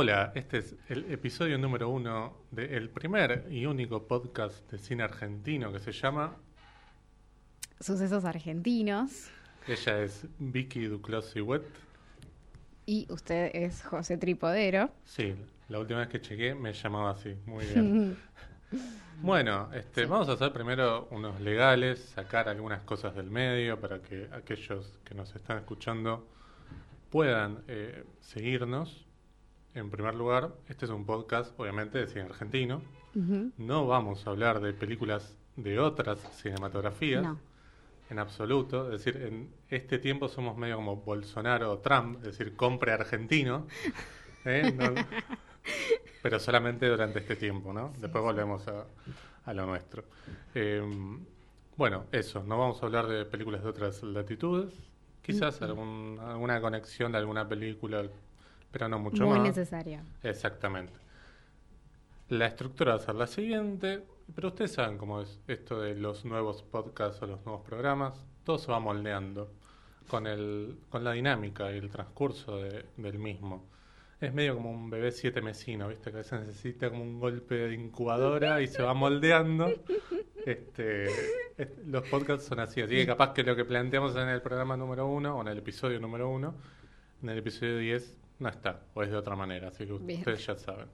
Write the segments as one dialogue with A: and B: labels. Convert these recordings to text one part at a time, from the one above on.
A: Hola, este es el episodio número uno del primer y único podcast de cine argentino que se llama
B: Sucesos Argentinos.
A: Ella es Vicky Duclos Wet.
B: Y usted es José Tripodero.
A: Sí, la última vez que chequé me llamaba así. Muy bien. bueno, este, vamos a hacer primero unos legales, sacar algunas cosas del medio para que aquellos que nos están escuchando puedan eh, seguirnos. En primer lugar, este es un podcast, obviamente, de cine argentino. No vamos a hablar de películas de otras cinematografías. En absoluto. Es decir, en este tiempo somos medio como Bolsonaro o Trump, es decir, compre argentino. ¿eh? pero solamente durante este tiempo, ¿no? Después volvemos a, lo nuestro. Eh, bueno, eso, no vamos a hablar de películas de otras latitudes. Quizás alguna conexión de alguna película, pero no mucho
B: más.
A: Muy
B: necesaria.
A: Exactamente. La estructura va a ser la siguiente, pero ustedes saben cómo es esto de los nuevos podcasts o los nuevos programas. Todo se va moldeando con, el, con la dinámica y el transcurso del mismo. Es medio como un bebé siete mesino, ¿viste? Que a veces necesita como un golpe de incubadora y se va moldeando. Este, los podcasts son así, así que capaz que lo que planteamos en el programa número uno o en el episodio número uno, en el episodio 10 no está, o es de otra manera, así que ustedes ya saben.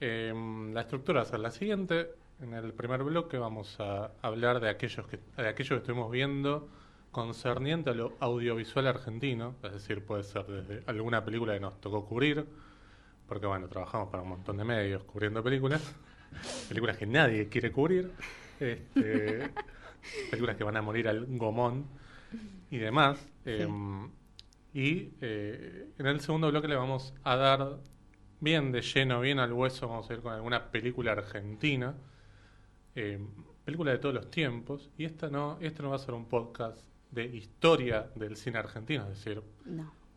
A: Em, la estructura va a ser la siguiente. En el primer bloque vamos a hablar de aquellos que, de aquellos que estuvimos viendo concerniente a lo audiovisual argentino, es decir, puede ser desde alguna película que nos tocó cubrir, porque bueno, trabajamos para un montón de medios cubriendo películas, películas que nadie quiere cubrir, este, películas que van a morir al gomón y demás. Em, y eh, en el segundo bloque le vamos a dar bien de lleno, bien al hueso, vamos a ir con alguna película argentina, em, película de todos los tiempos. Y esta no, este no va a ser un podcast de historia del cine argentino, es decir,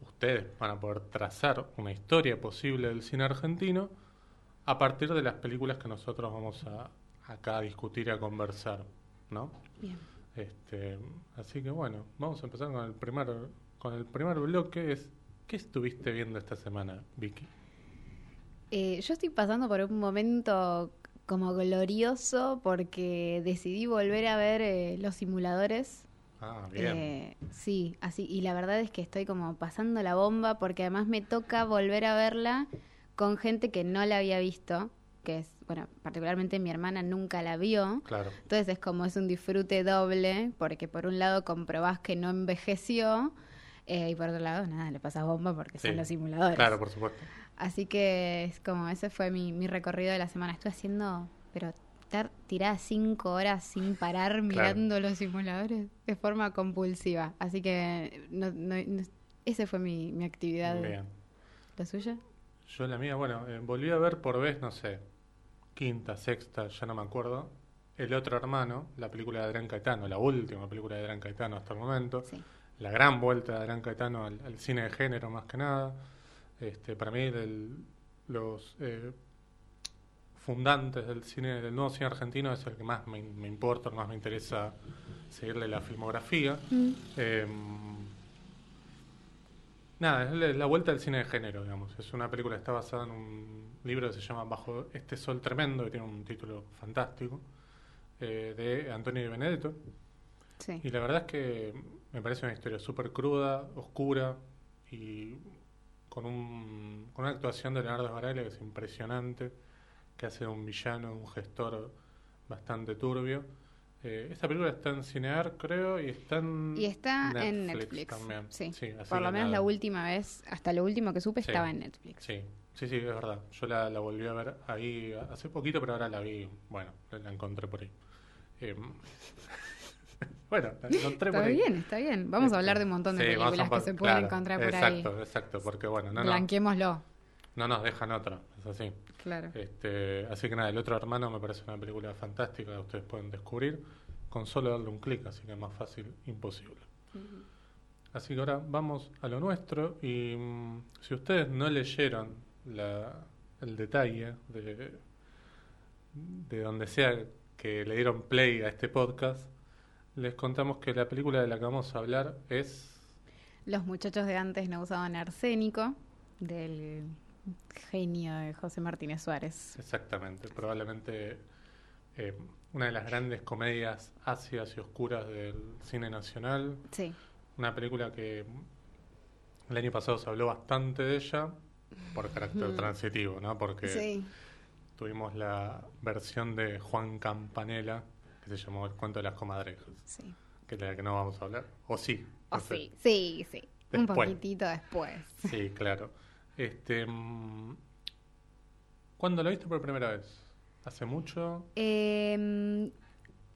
A: ustedes van a poder trazar una historia posible del cine argentino a partir de las películas que nosotros vamos a, acá a discutir y a conversar, ¿no?
B: Bien.
A: Este, así que bueno, vamos a empezar con el primer, con el primer bloque. Es, ¿Qué estuviste viendo esta semana, Vicky?
B: Eh, yo estoy pasando por un momento como glorioso porque decidí volver a ver eh, los simuladores.
A: Ah, bien. Eh,
B: sí, así. Y la verdad es que estoy como pasando la bomba porque además me toca volver a verla con gente que no la había visto que es, bueno, particularmente mi hermana nunca la vio.
A: Claro.
B: Entonces es como es un disfrute doble, porque por un lado comprobás que no envejeció, eh, y por otro lado, nada, le pasas bomba porque son los simuladores.
A: Claro, por supuesto.
B: Así que es como, ese fue mi, mi recorrido de la semana. Estuve haciendo, pero estar tirada cinco horas sin parar mirando los simuladores de forma compulsiva. Así que no, no, ese fue mi, mi actividad.
A: Bien.
B: ¿La suya?
A: Yo la mía, bueno, eh, volví a ver por vez, no sé, quinta, sexta, ya no me acuerdo, El otro hermano, la película de Adrián Caetano, la última película de Adrián Caetano hasta el momento, la gran vuelta de Adrián Caetano al, cine de género más que nada. Este, para mí, los eh, fundantes del cine del nuevo cine argentino es el que más me, importa, el más me interesa seguirle la filmografía. Mm. Em, Nada, es la vuelta del cine de género, digamos. Es una película que está basada en un libro que se llama Bajo este sol tremendo, que tiene un título fantástico, eh, de Antonio Di Benedetto.
B: Sí.
A: Y la verdad es que me parece una historia súper cruda, oscura y con, un, con una actuación de Leonardo Sbaraglia que es impresionante, que hace un villano, un gestor bastante turbio eh, esta película está en Cinear, creo, y está en
B: Y está
A: Netflix
B: en Netflix.
A: También.
B: Sí, por lo menos la última vez, hasta lo último que supe, estaba en Netflix.
A: Sí, sí, sí, es verdad. Yo la, la, volví a ver ahí hace poquito, pero ahora la vi, bueno, la encontré por ahí. Eh, bueno, la encontré
B: por
A: ahí.
B: Está bien, está bien. Vamos a hablar de un montón de películas que se pueden encontrar por
A: ahí. Exacto, exacto, porque bueno, no,
B: Blanquémoslo.
A: No nos dejan otra, es así.
B: Claro.
A: Este, así que nada, El otro hermano me parece una película fantástica que ustedes pueden descubrir con solo darle un clic, así que es más fácil imposible. Así que ahora vamos a lo nuestro y mm, si ustedes no leyeron el detalle de, de donde sea que le dieron play a este podcast, les contamos que la película de la que vamos a hablar es...
B: Los muchachos de antes no usaban arsénico, del Genio de José Martínez Suárez.
A: Exactamente, probablemente eh, una de las grandes comedias ácidas y oscuras del cine nacional.
B: Sí.
A: Una película que el año pasado se habló bastante de ella por carácter transitivo, ¿no? Porque
B: Sí.
A: tuvimos la versión de Juan Campanella que se llamó El cuento de las comadrejas,
B: Sí.
A: que es de la que no vamos a hablar. O sí.
B: O
A: sé.
B: sí, sí, sí. Un poquitito después.
A: Sí, claro. Este, mm, ¿Cuándo la viste por primera vez? ¿Hace mucho?
B: Eh,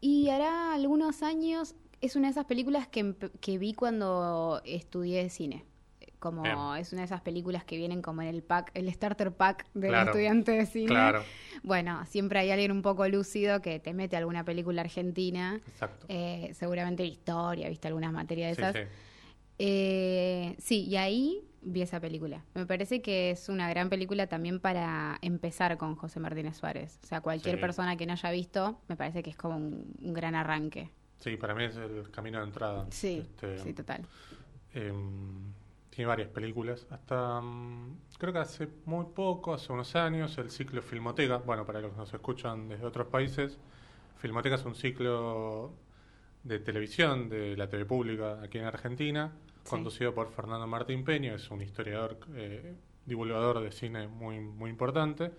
B: y hará algunos años, es una de esas películas que, empe- que vi cuando estudié cine. Como
A: Bien.
B: es una de esas películas que vienen como en el pack, el starter pack del
A: Claro.
B: estudiante de cine.
A: Claro,
B: Bueno, siempre hay alguien un poco lúcido que te mete alguna película argentina,
A: exacto.
B: eh, seguramente historia, viste algunas materias de esas.
A: sí.
B: Eh, sí, y ahí vi esa película. Me parece que es una gran película también para empezar con José Martínez Suárez. O sea, cualquier
A: Sí.
B: persona que no haya visto, me parece que es como un, un gran arranque.
A: Sí, para mí es el camino de entrada.
B: Sí,
A: Este,
B: sí, total.
A: em, tiene varias películas. Hasta, mm, creo que hace muy poco, hace unos años, el ciclo Filmoteca. Bueno, para los que nos escuchan desde otros países, Filmoteca es un ciclo de televisión de la TV pública aquí en Argentina,
B: Sí.
A: conducido por Fernando Martín Peño, es un historiador, eh, divulgador de cine muy, muy importante.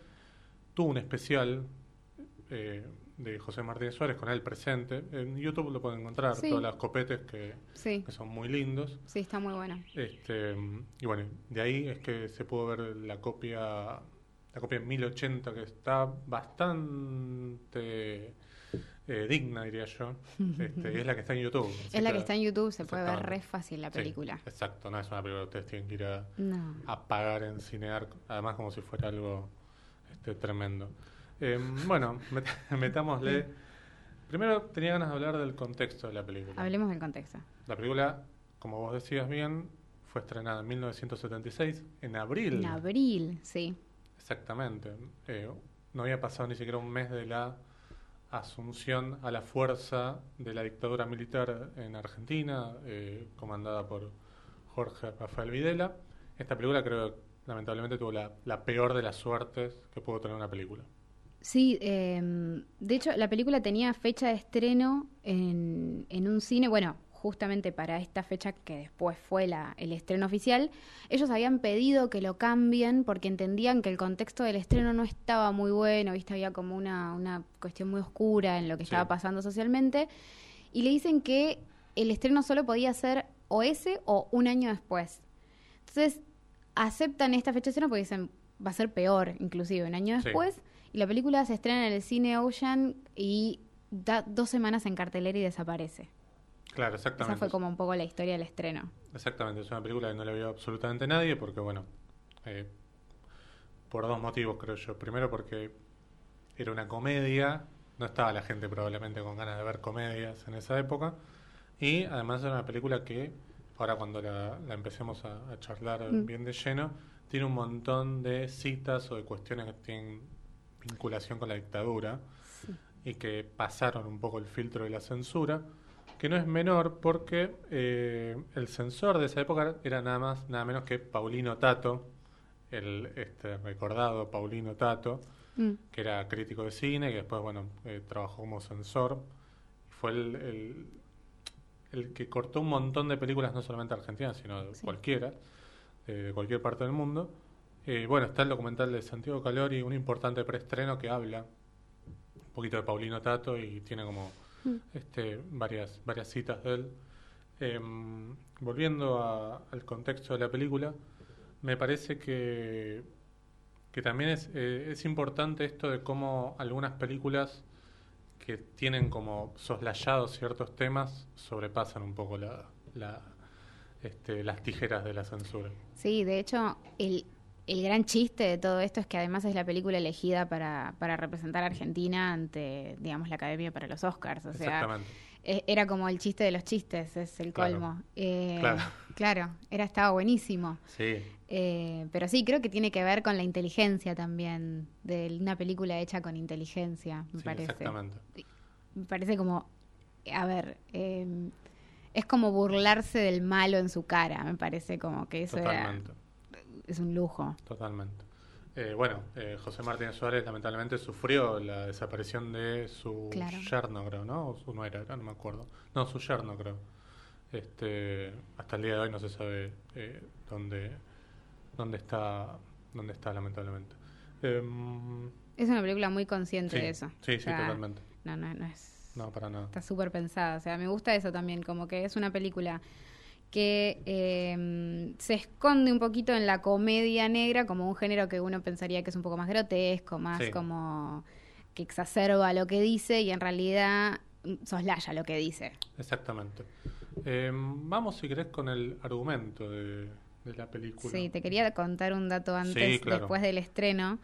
A: Tuvo un especial eh, de José Martínez Suárez con él presente. En YouTube lo pueden encontrar,
B: Sí.
A: todas las copetes que,
B: Sí,
A: que son muy lindos.
B: sí, está muy buena.
A: Este, y bueno, de ahí es que se pudo ver la copia, la copia en 1080 que está bastante eh, digna, diría yo. Este, y es la que está en YouTube.
B: Es la que está en YouTube, se puede ver re fácil la
A: Sí,
B: película.
A: exacto, no es una película que ustedes tienen que ir a,
B: No.
A: a pagar en Cinear, además como si fuera algo este, tremendo. Eh, bueno, met- metámosle. Primero tenía ganas de hablar del contexto de la película.
B: Hablemos del contexto.
A: La película, como vos decías bien, fue estrenada en 1976, en abril.
B: En abril, sí.
A: Exactamente. Eh, no había pasado ni siquiera un mes de la asunción a la fuerza de la dictadura militar en Argentina, eh, comandada por Jorge Rafael Videla. Esta película creo que lamentablemente tuvo la, la peor de las suertes que pudo tener una película.
B: Sí, eh, de hecho la película tenía fecha de estreno en, en un cine, bueno, justamente para esta fecha que después fue la, el estreno oficial, ellos habían pedido que lo cambien porque entendían que el contexto del estreno no estaba muy bueno, viste, había como una, una cuestión muy oscura en lo que
A: Sí.
B: estaba pasando socialmente, y le dicen que el estreno solo podía ser o ese o un año después. Entonces, aceptan esta fecha de estreno porque dicen va a ser peor, inclusive, un año
A: Sí.
B: Y la película se estrena en el cine Ocean y da dos semanas en cartelera y desaparece.
A: Claro,
B: Esa
A: exactamente.
B: fue como un poco la historia del estreno.
A: Exactamente, es una película que no la vio absolutamente nadie porque, bueno, eh, por dos motivos creo yo. Primero porque era una comedia, no estaba la gente probablemente con ganas de ver comedias en esa época. Y además era una película que, ahora cuando la, la empecemos a, a charlar
B: Mm.
A: bien de lleno, tiene un montón de citas o de cuestiones que tienen vinculación con la dictadura y que pasaron un poco el filtro de la censura, que no es menor porque eh, el censor de esa época era nada más, nada menos que Paulino Tato, el este recordado Paulino Tato,
B: Mm,
A: que era crítico de cine, que después, bueno, eh, trabajó como censor. Fue el, el, el que cortó un montón de películas, no solamente argentinas, sino de
B: Sí.
A: cualquiera, eh, de cualquier parte del mundo. Eh, bueno, está el documental de Santiago Calori, un importante preestreno que habla un poquito de Paulino Tato y tiene como
B: Mm.
A: este, varias, varias citas de él. Em, volviendo a- al contexto de la película, me parece que, que también es, eh, es importante esto de cómo algunas películas que tienen como soslayados ciertos temas sobrepasan un poco la, la, este, las tijeras de la censura.
B: Sí, de hecho, el, el gran chiste de todo esto es que además es la película elegida para, para representar a Argentina ante, digamos, la Academia para los Oscars. O sea,
A: Exactamente.
B: e- era como el chiste de los chistes, es el
A: Claro.
B: colmo. Eh,
A: Claro.
B: claro, era, estaba buenísimo.
A: Sí,
B: Eh, pero sí, creo que tiene que ver con la inteligencia también, de una película hecha con inteligencia, me
A: sí,
B: parece.
A: exactamente.
B: Me parece como, a ver, eh, es como burlarse del malo en su cara, me parece como que eso era-
A: Totalmente.
B: Es un lujo.
A: Totalmente. Eh, bueno, eh, José Martínez Suárez lamentablemente sufrió la desaparición de su
B: Claro.
A: yerno, creo, ¿no? O su nuera, era, no me acuerdo. No, su yerno, creo. Este, hasta el día de hoy no se sabe eh, dónde, dónde está, dónde está lamentablemente. Em,
B: Es una película muy consciente
A: sí,
B: de eso.
A: sí,
B: O
A: sí, totalmente.
B: No, no, no es.
A: No, para nada.
B: Está súper pensada. O sea, me gusta eso también, como que es una película que eh, se esconde un poquito en la comedia negra como un género que uno pensaría que es un poco más grotesco, más
A: Sí.
B: como que exacerba lo que dice y en realidad mm, soslaya lo que dice.
A: Exactamente. Em, vamos, si querés, con el argumento de, de la película.
B: Sí, te quería contar un dato antes,
A: Sí, claro.
B: después del estreno,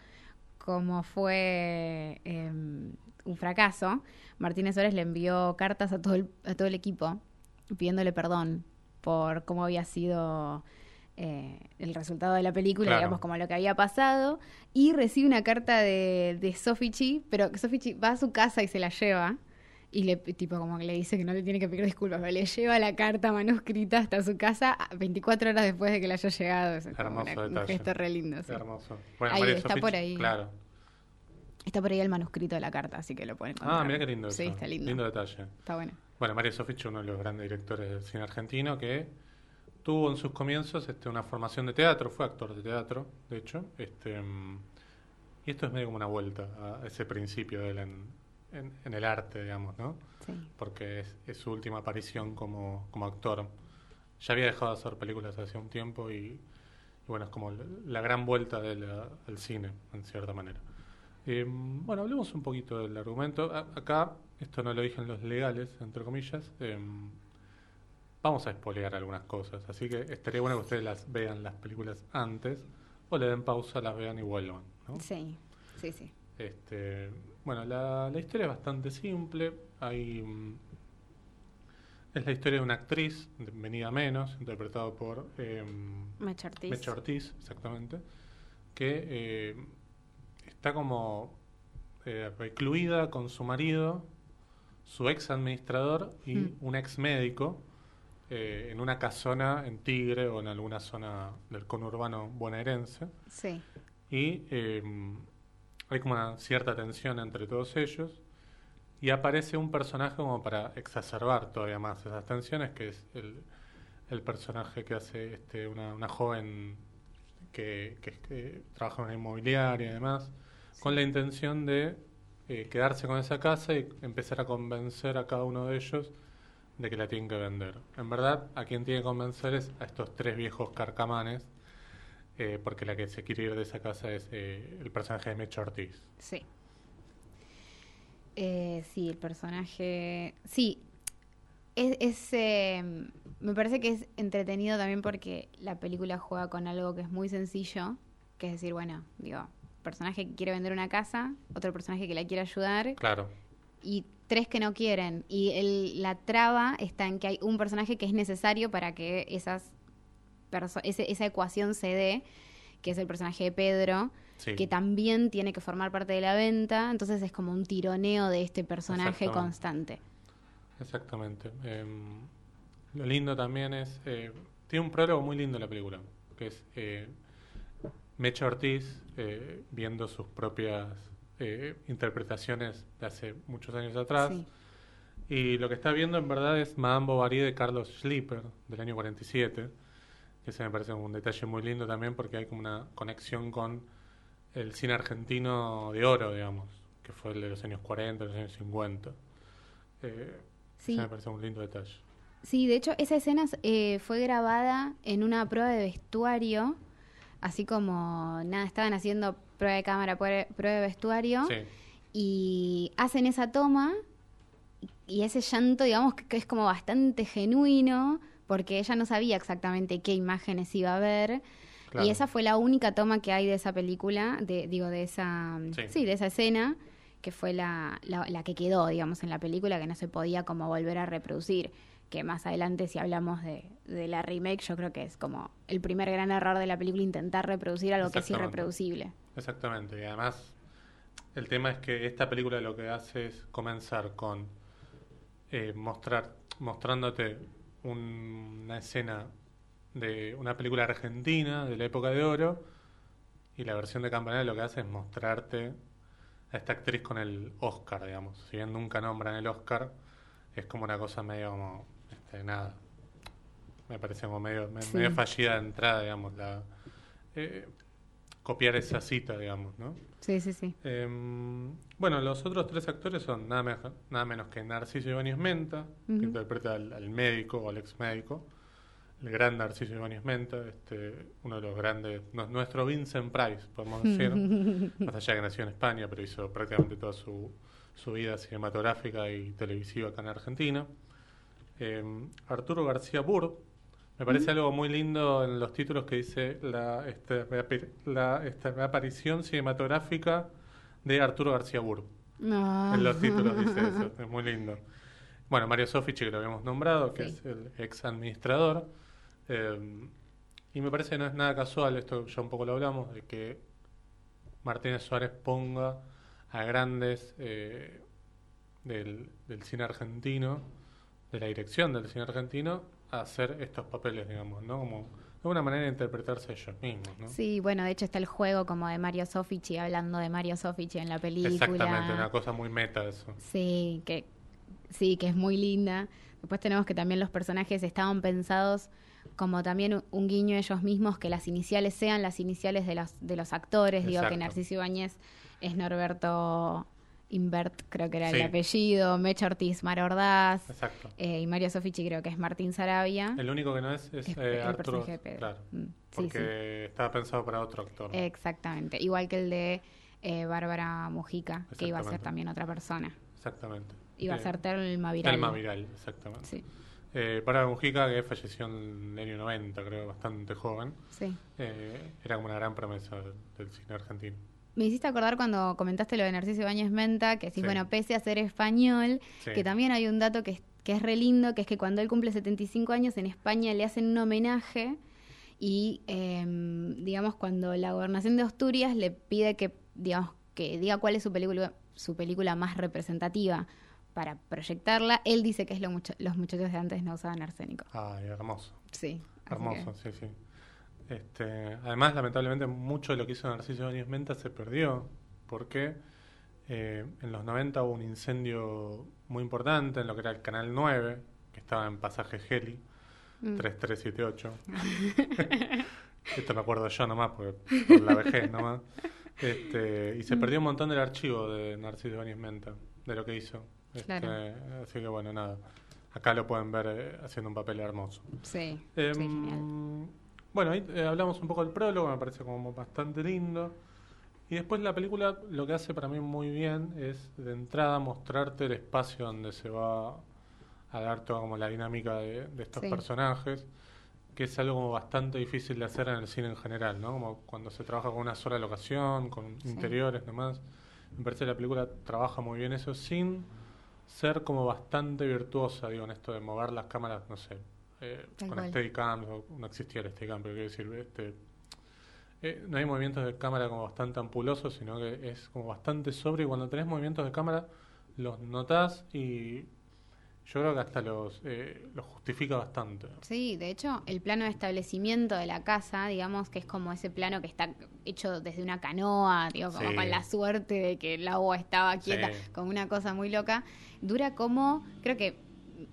B: como fue eh, un fracaso. Martínez Suárez le envió cartas a todo el, a todo el equipo pidiéndole perdón por cómo había sido eh, el resultado de la película,
A: Claro.
B: digamos, como lo que había pasado, y recibe una carta de, de Sofichi, pero Sofichi va a su casa y se la lleva. Y le, tipo, como que le dice que no le tiene que pedir disculpas, pero le lleva la carta manuscrita hasta su casa a 24 horas después de que le haya llegado. Es como
A: Hermoso
B: una- un
A: detalle.
B: gesto re lindo. sí.
A: Hermoso. Bueno,
B: Ahí
A: María
B: está por ahí.
A: Claro.
B: Está por ahí el manuscrito de la carta, así que lo pueden encontrar.
A: Ah, mira qué lindo
B: Sí,
A: eso.
B: está lindo.
A: Lindo detalle.
B: Está bueno.
A: Bueno, Mario Sofich, uno de los grandes directores del cine argentino, que tuvo en sus comienzos este, una formación de teatro, fue actor de teatro, de hecho. Este, y esto es medio como una vuelta a ese principio de él en, en- en el arte, digamos, ¿no?
B: Sí.
A: Porque es, es su última aparición como, como actor. Ya había dejado de hacer películas hace un tiempo y, y bueno, es como la, la gran vuelta de él a- al cine, en cierta manera. Eh, bueno, hablemos un poquito del argumento. A- acá, esto no lo dije en los legales, entre comillas, eh, vamos a espolear algunas cosas, así que estaría bueno que ustedes las vean las películas antes o le den pausa, las vean y vuelvan. ¿no?
B: Sí, sí, sí.
A: Este, bueno, la, la historia es bastante simple. Hay, mm, es la historia de una actriz, venida menos, interpretado por eh,
B: Mecha Ortiz.
A: Mecha Ortiz, exactamente, que eh, está como eh, recluida con su marido, su ex administrador y
B: Mm.
A: un ex médico eh, en una casona en Tigre o en alguna zona del conurbano bonaerense.
B: Sí,
A: Y eh, hay como una cierta tensión entre todos ellos. Y aparece un personaje como para exacerbar todavía más esas tensiones, que es el, el personaje que hace este, una, una joven que, que- que trabaja en una inmobiliaria y demás, con la intención de eh, quedarse con esa casa y empezar a convencer a cada uno de ellos de que la tienen que vender. En verdad, a quien tiene que convencer es a estos tres viejos carcamanes, eh, porque la que se quiere ir de esa casa es eh, el personaje de Mecha Ortiz.
B: sí. Eh, sí, el personaje. Sí. Es, es, eh, me parece que es entretenido también porque la película juega con algo que es muy sencillo, que es decir, bueno, digo, personaje que quiere vender una casa, otro personaje que la quiere ayudar
A: Claro,
B: y tres que no quieren. Y el- la traba está en que hay un personaje que es necesario para que esas ese- esa ecuación se dé, que es el personaje de Pedro,
A: sí.
B: que también tiene que formar parte de la venta. Entonces es como un tironeo de este personaje
A: Exactamente.
B: constante.
A: Exactamente. Em, lo lindo también es. eh, tiene un prólogo muy lindo la película, que es eh, Mecha Ortiz eh, viendo sus propias eh, interpretaciones de hace muchos años atrás.
B: Sí.
A: Y lo que está viendo en verdad es Madame Bovary de Carlos Schlieper, del año 47, que se me parece un detalle muy lindo también porque hay como una conexión con el cine argentino de oro, digamos, que fue el de los años 40, los años 50. Eh,
B: Sí.
A: ese me parece un lindo detalle.
B: Sí, de hecho, esa escena eh, fue grabada en una prueba de vestuario, así como, nada, estaban haciendo prueba de cámara, prueba de vestuario,
A: Sí,
B: y hacen esa toma, y ese llanto, digamos, que, que es como bastante genuino, porque ella no sabía exactamente qué imágenes iba a ver,
A: claro.
B: y esa fue la única toma que hay de esa película, de, digo, de esa,
A: Sí.
B: sí, de esa escena, que fue la, la, la que quedó, digamos, en la película, que no se podía como volver a reproducir. Que más adelante, si hablamos de, de la remake, yo creo que es como el primer gran error de la película intentar reproducir algo que es irreproducible.
A: Exactamente, y además el tema es que esta película lo que hace es comenzar con eh, mostrar, mostrándote un- una escena de una película argentina de la época de oro y la versión de Campanella lo que hace es mostrarte a esta actriz con el Oscar, digamos. Si bien nunca nombran el Oscar, es como una cosa medio como, este, nada, me parece como medio, me-
B: Sí.
A: medio fallida de entrada, digamos, la, eh, copiar esa cita, digamos, ¿no?
B: Sí, sí, sí.
A: Em, bueno, los otros tres actores son nada, menos- nada menos que Narciso Ibáñez Menta, que interpreta al, al médico o al ex médico, el gran Narciso Ibáñez Menta, este, uno de los grandes, no- nuestro Vincent Price, podemos decir, más allá que nació en España, pero hizo prácticamente toda su, su vida cinematográfica y televisiva acá en Argentina. Em, Arturo García Burr, me parece algo muy lindo en los títulos que dice la, este, la este, reaparición cinematográfica de Arturo García Burr.
B: No.
A: En los títulos dice eso, es muy lindo. Bueno, Mario Sofici, que lo habíamos nombrado, que
B: Sí.
A: es el ex administrador. eh, y me parece que no es nada casual, esto ya un poco lo hablamos, de que Martínez Suárez ponga a grandes eh, del, del cine argentino, de la dirección del cine argentino, a hacer estos papeles, digamos, ¿no? Como de una manera de interpretarse ellos mismos, ¿no?
B: Sí, bueno, de hecho está el juego como de Mario Sofici, hablando de Mario Sofici en la película.
A: Exactamente, una cosa muy meta eso.
B: Sí, que sí, que es muy linda. Después tenemos que también los personajes estaban pensados como también un- guiño ellos mismos, que las iniciales sean las iniciales de los, de los actores. Digo que. Narciso Ibáñez es Norberto Invert, creo que era el apellido, Mecha Ortiz Mar Ordaz,
A: Exacto.
B: eh, y Mario Sofici creo que es Martín Sarabia.
A: El único que no es es,
B: Es
A: eh,
B: el
A: Arturo.
B: personaje de Pedro.
A: Claro,
B: Mm, sí,
A: porque estaba pensado para otro actor. ¿no?
B: Exactamente, igual que el de eh, Bárbara Mujica, que iba a ser también otra persona.
A: Exactamente.
B: Iba a
A: Eh,
B: ser Telma Viral.
A: Telma Viral, exactamente.
B: Sí,
A: Eh, para Mujica, que falleció en el año 90, creo, bastante joven,
B: sí.
A: eh, era como una gran promesa del cine argentino.
B: Me hiciste acordar cuando comentaste lo de Narciso Ibáñez Menta, que decís,
A: Sí.
B: bueno, pese a ser español,
A: Sí.
B: que también hay un dato que es, que es re lindo, que es que cuando él cumple 75 años en España le hacen un homenaje y, em, digamos, cuando la gobernación de Asturias le pide que, digamos, que diga cuál es su película, su película más representativa para proyectarla, él dice que es lo mucho- los muchachos de antes no usaban arsénico.
A: Ay, hermoso.
B: Sí.
A: Hermoso,
B: que-
A: sí, sí. Este, además, lamentablemente, mucho de lo que hizo Narciso Ibáñez Menta se perdió porque eh, en los 90 hubo un incendio muy importante en lo que era el Canal 9, que estaba en Pasaje Geli,
B: Mm.
A: 3378. Esto me acuerdo yo nomás, porque por la vejez nomás. Este, y se
B: Mm.
A: perdió un montón del archivo de Narciso Ibáñez Menta, de lo que hizo. Este,
B: Claro.
A: Así que bueno, nada. Acá lo pueden ver eh, haciendo un papel hermoso.
B: Sí,
A: Em,
B: sí, genial.
A: Bueno, ahí eh, hablamos un poco del prólogo, me parece como bastante lindo. Y después la película lo que hace para mí muy bien es de entrada mostrarte el espacio donde se va a dar toda como la dinámica de, de estos
B: Sí.
A: personajes, que es algo como bastante difícil de hacer en el cine en general, ¿no? Como cuando se trabaja con una sola locación, con
B: Sí.
A: interiores nomás. Me parece que la película trabaja muy bien eso sin ser como bastante virtuosa, digo, en esto de mover las cámaras, no sé, eh, con
B: cual.
A: Steadicam, o no existía el Steadicam, pero quiero decir, este, eh, no hay movimientos de cámara como bastante ampulosos, sino que es como bastante sobre y cuando tenés movimientos de cámara los notás y yo creo que hasta los, eh, los justifica bastante.
B: Sí, de hecho, el plano de establecimiento de la casa, digamos que es como ese plano que está hecho desde una canoa, digo, como
A: Sí.
B: con la suerte de que el agua estaba quieta,
A: Sí.
B: como una cosa muy loca. Dura como, creo que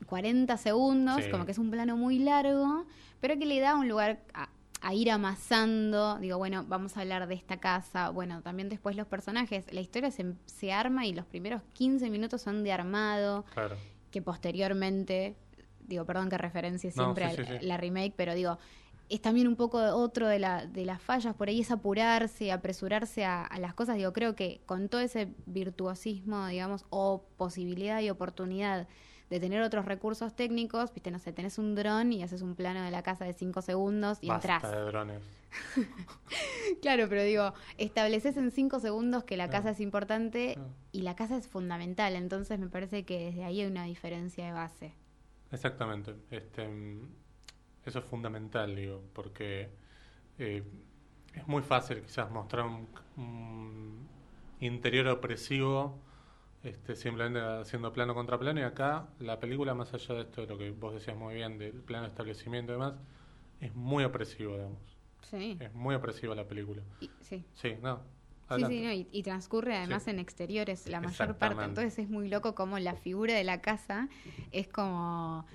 B: 40 segundos,
A: Sí.
B: como que es un plano muy largo, pero que le da un lugar a, a ir amasando. Digo, bueno, vamos a hablar de esta casa. Bueno, también después los personajes. La historia se, se arma y los primeros 15 minutos son de armado
A: Claro.
B: que posteriormente, digo, perdón que referencie
A: No,
B: siempre
A: sí,
B: a
A: sí.
B: la remake, pero digo, es también un poco otro de, la, de las fallas, por ahí es apurarse, apresurarse a, a las cosas, digo, creo que con todo ese virtuosismo, digamos, o posibilidad y oportunidad de tener otros recursos técnicos, viste, no sé, tenés un dron y haces un plano de la casa de cinco segundos y
A: Basta
B: entras.
A: de drones.
B: Claro, pero digo, estableces en cinco segundos que la
A: Claro.
B: casa es importante
A: Claro.
B: y la casa es fundamental, entonces me parece que desde ahí hay una diferencia de base.
A: Exactamente. Este, eso es fundamental, digo, porque eh, es muy fácil quizás mostrar un, un interior opresivo este, simplemente haciendo plano contra plano y acá la película, más allá de esto de lo que vos decías muy bien, del plano de establecimiento y demás, es muy opresivo, digamos.
B: Sí.
A: Es muy opresiva la película.
B: Y- sí.
A: Sí, no.
B: Sí,
A: adelante.
B: sí, no, y, y transcurre además
A: Sí.
B: en exteriores la mayor parte. Entonces es muy loco como la figura de la casa es como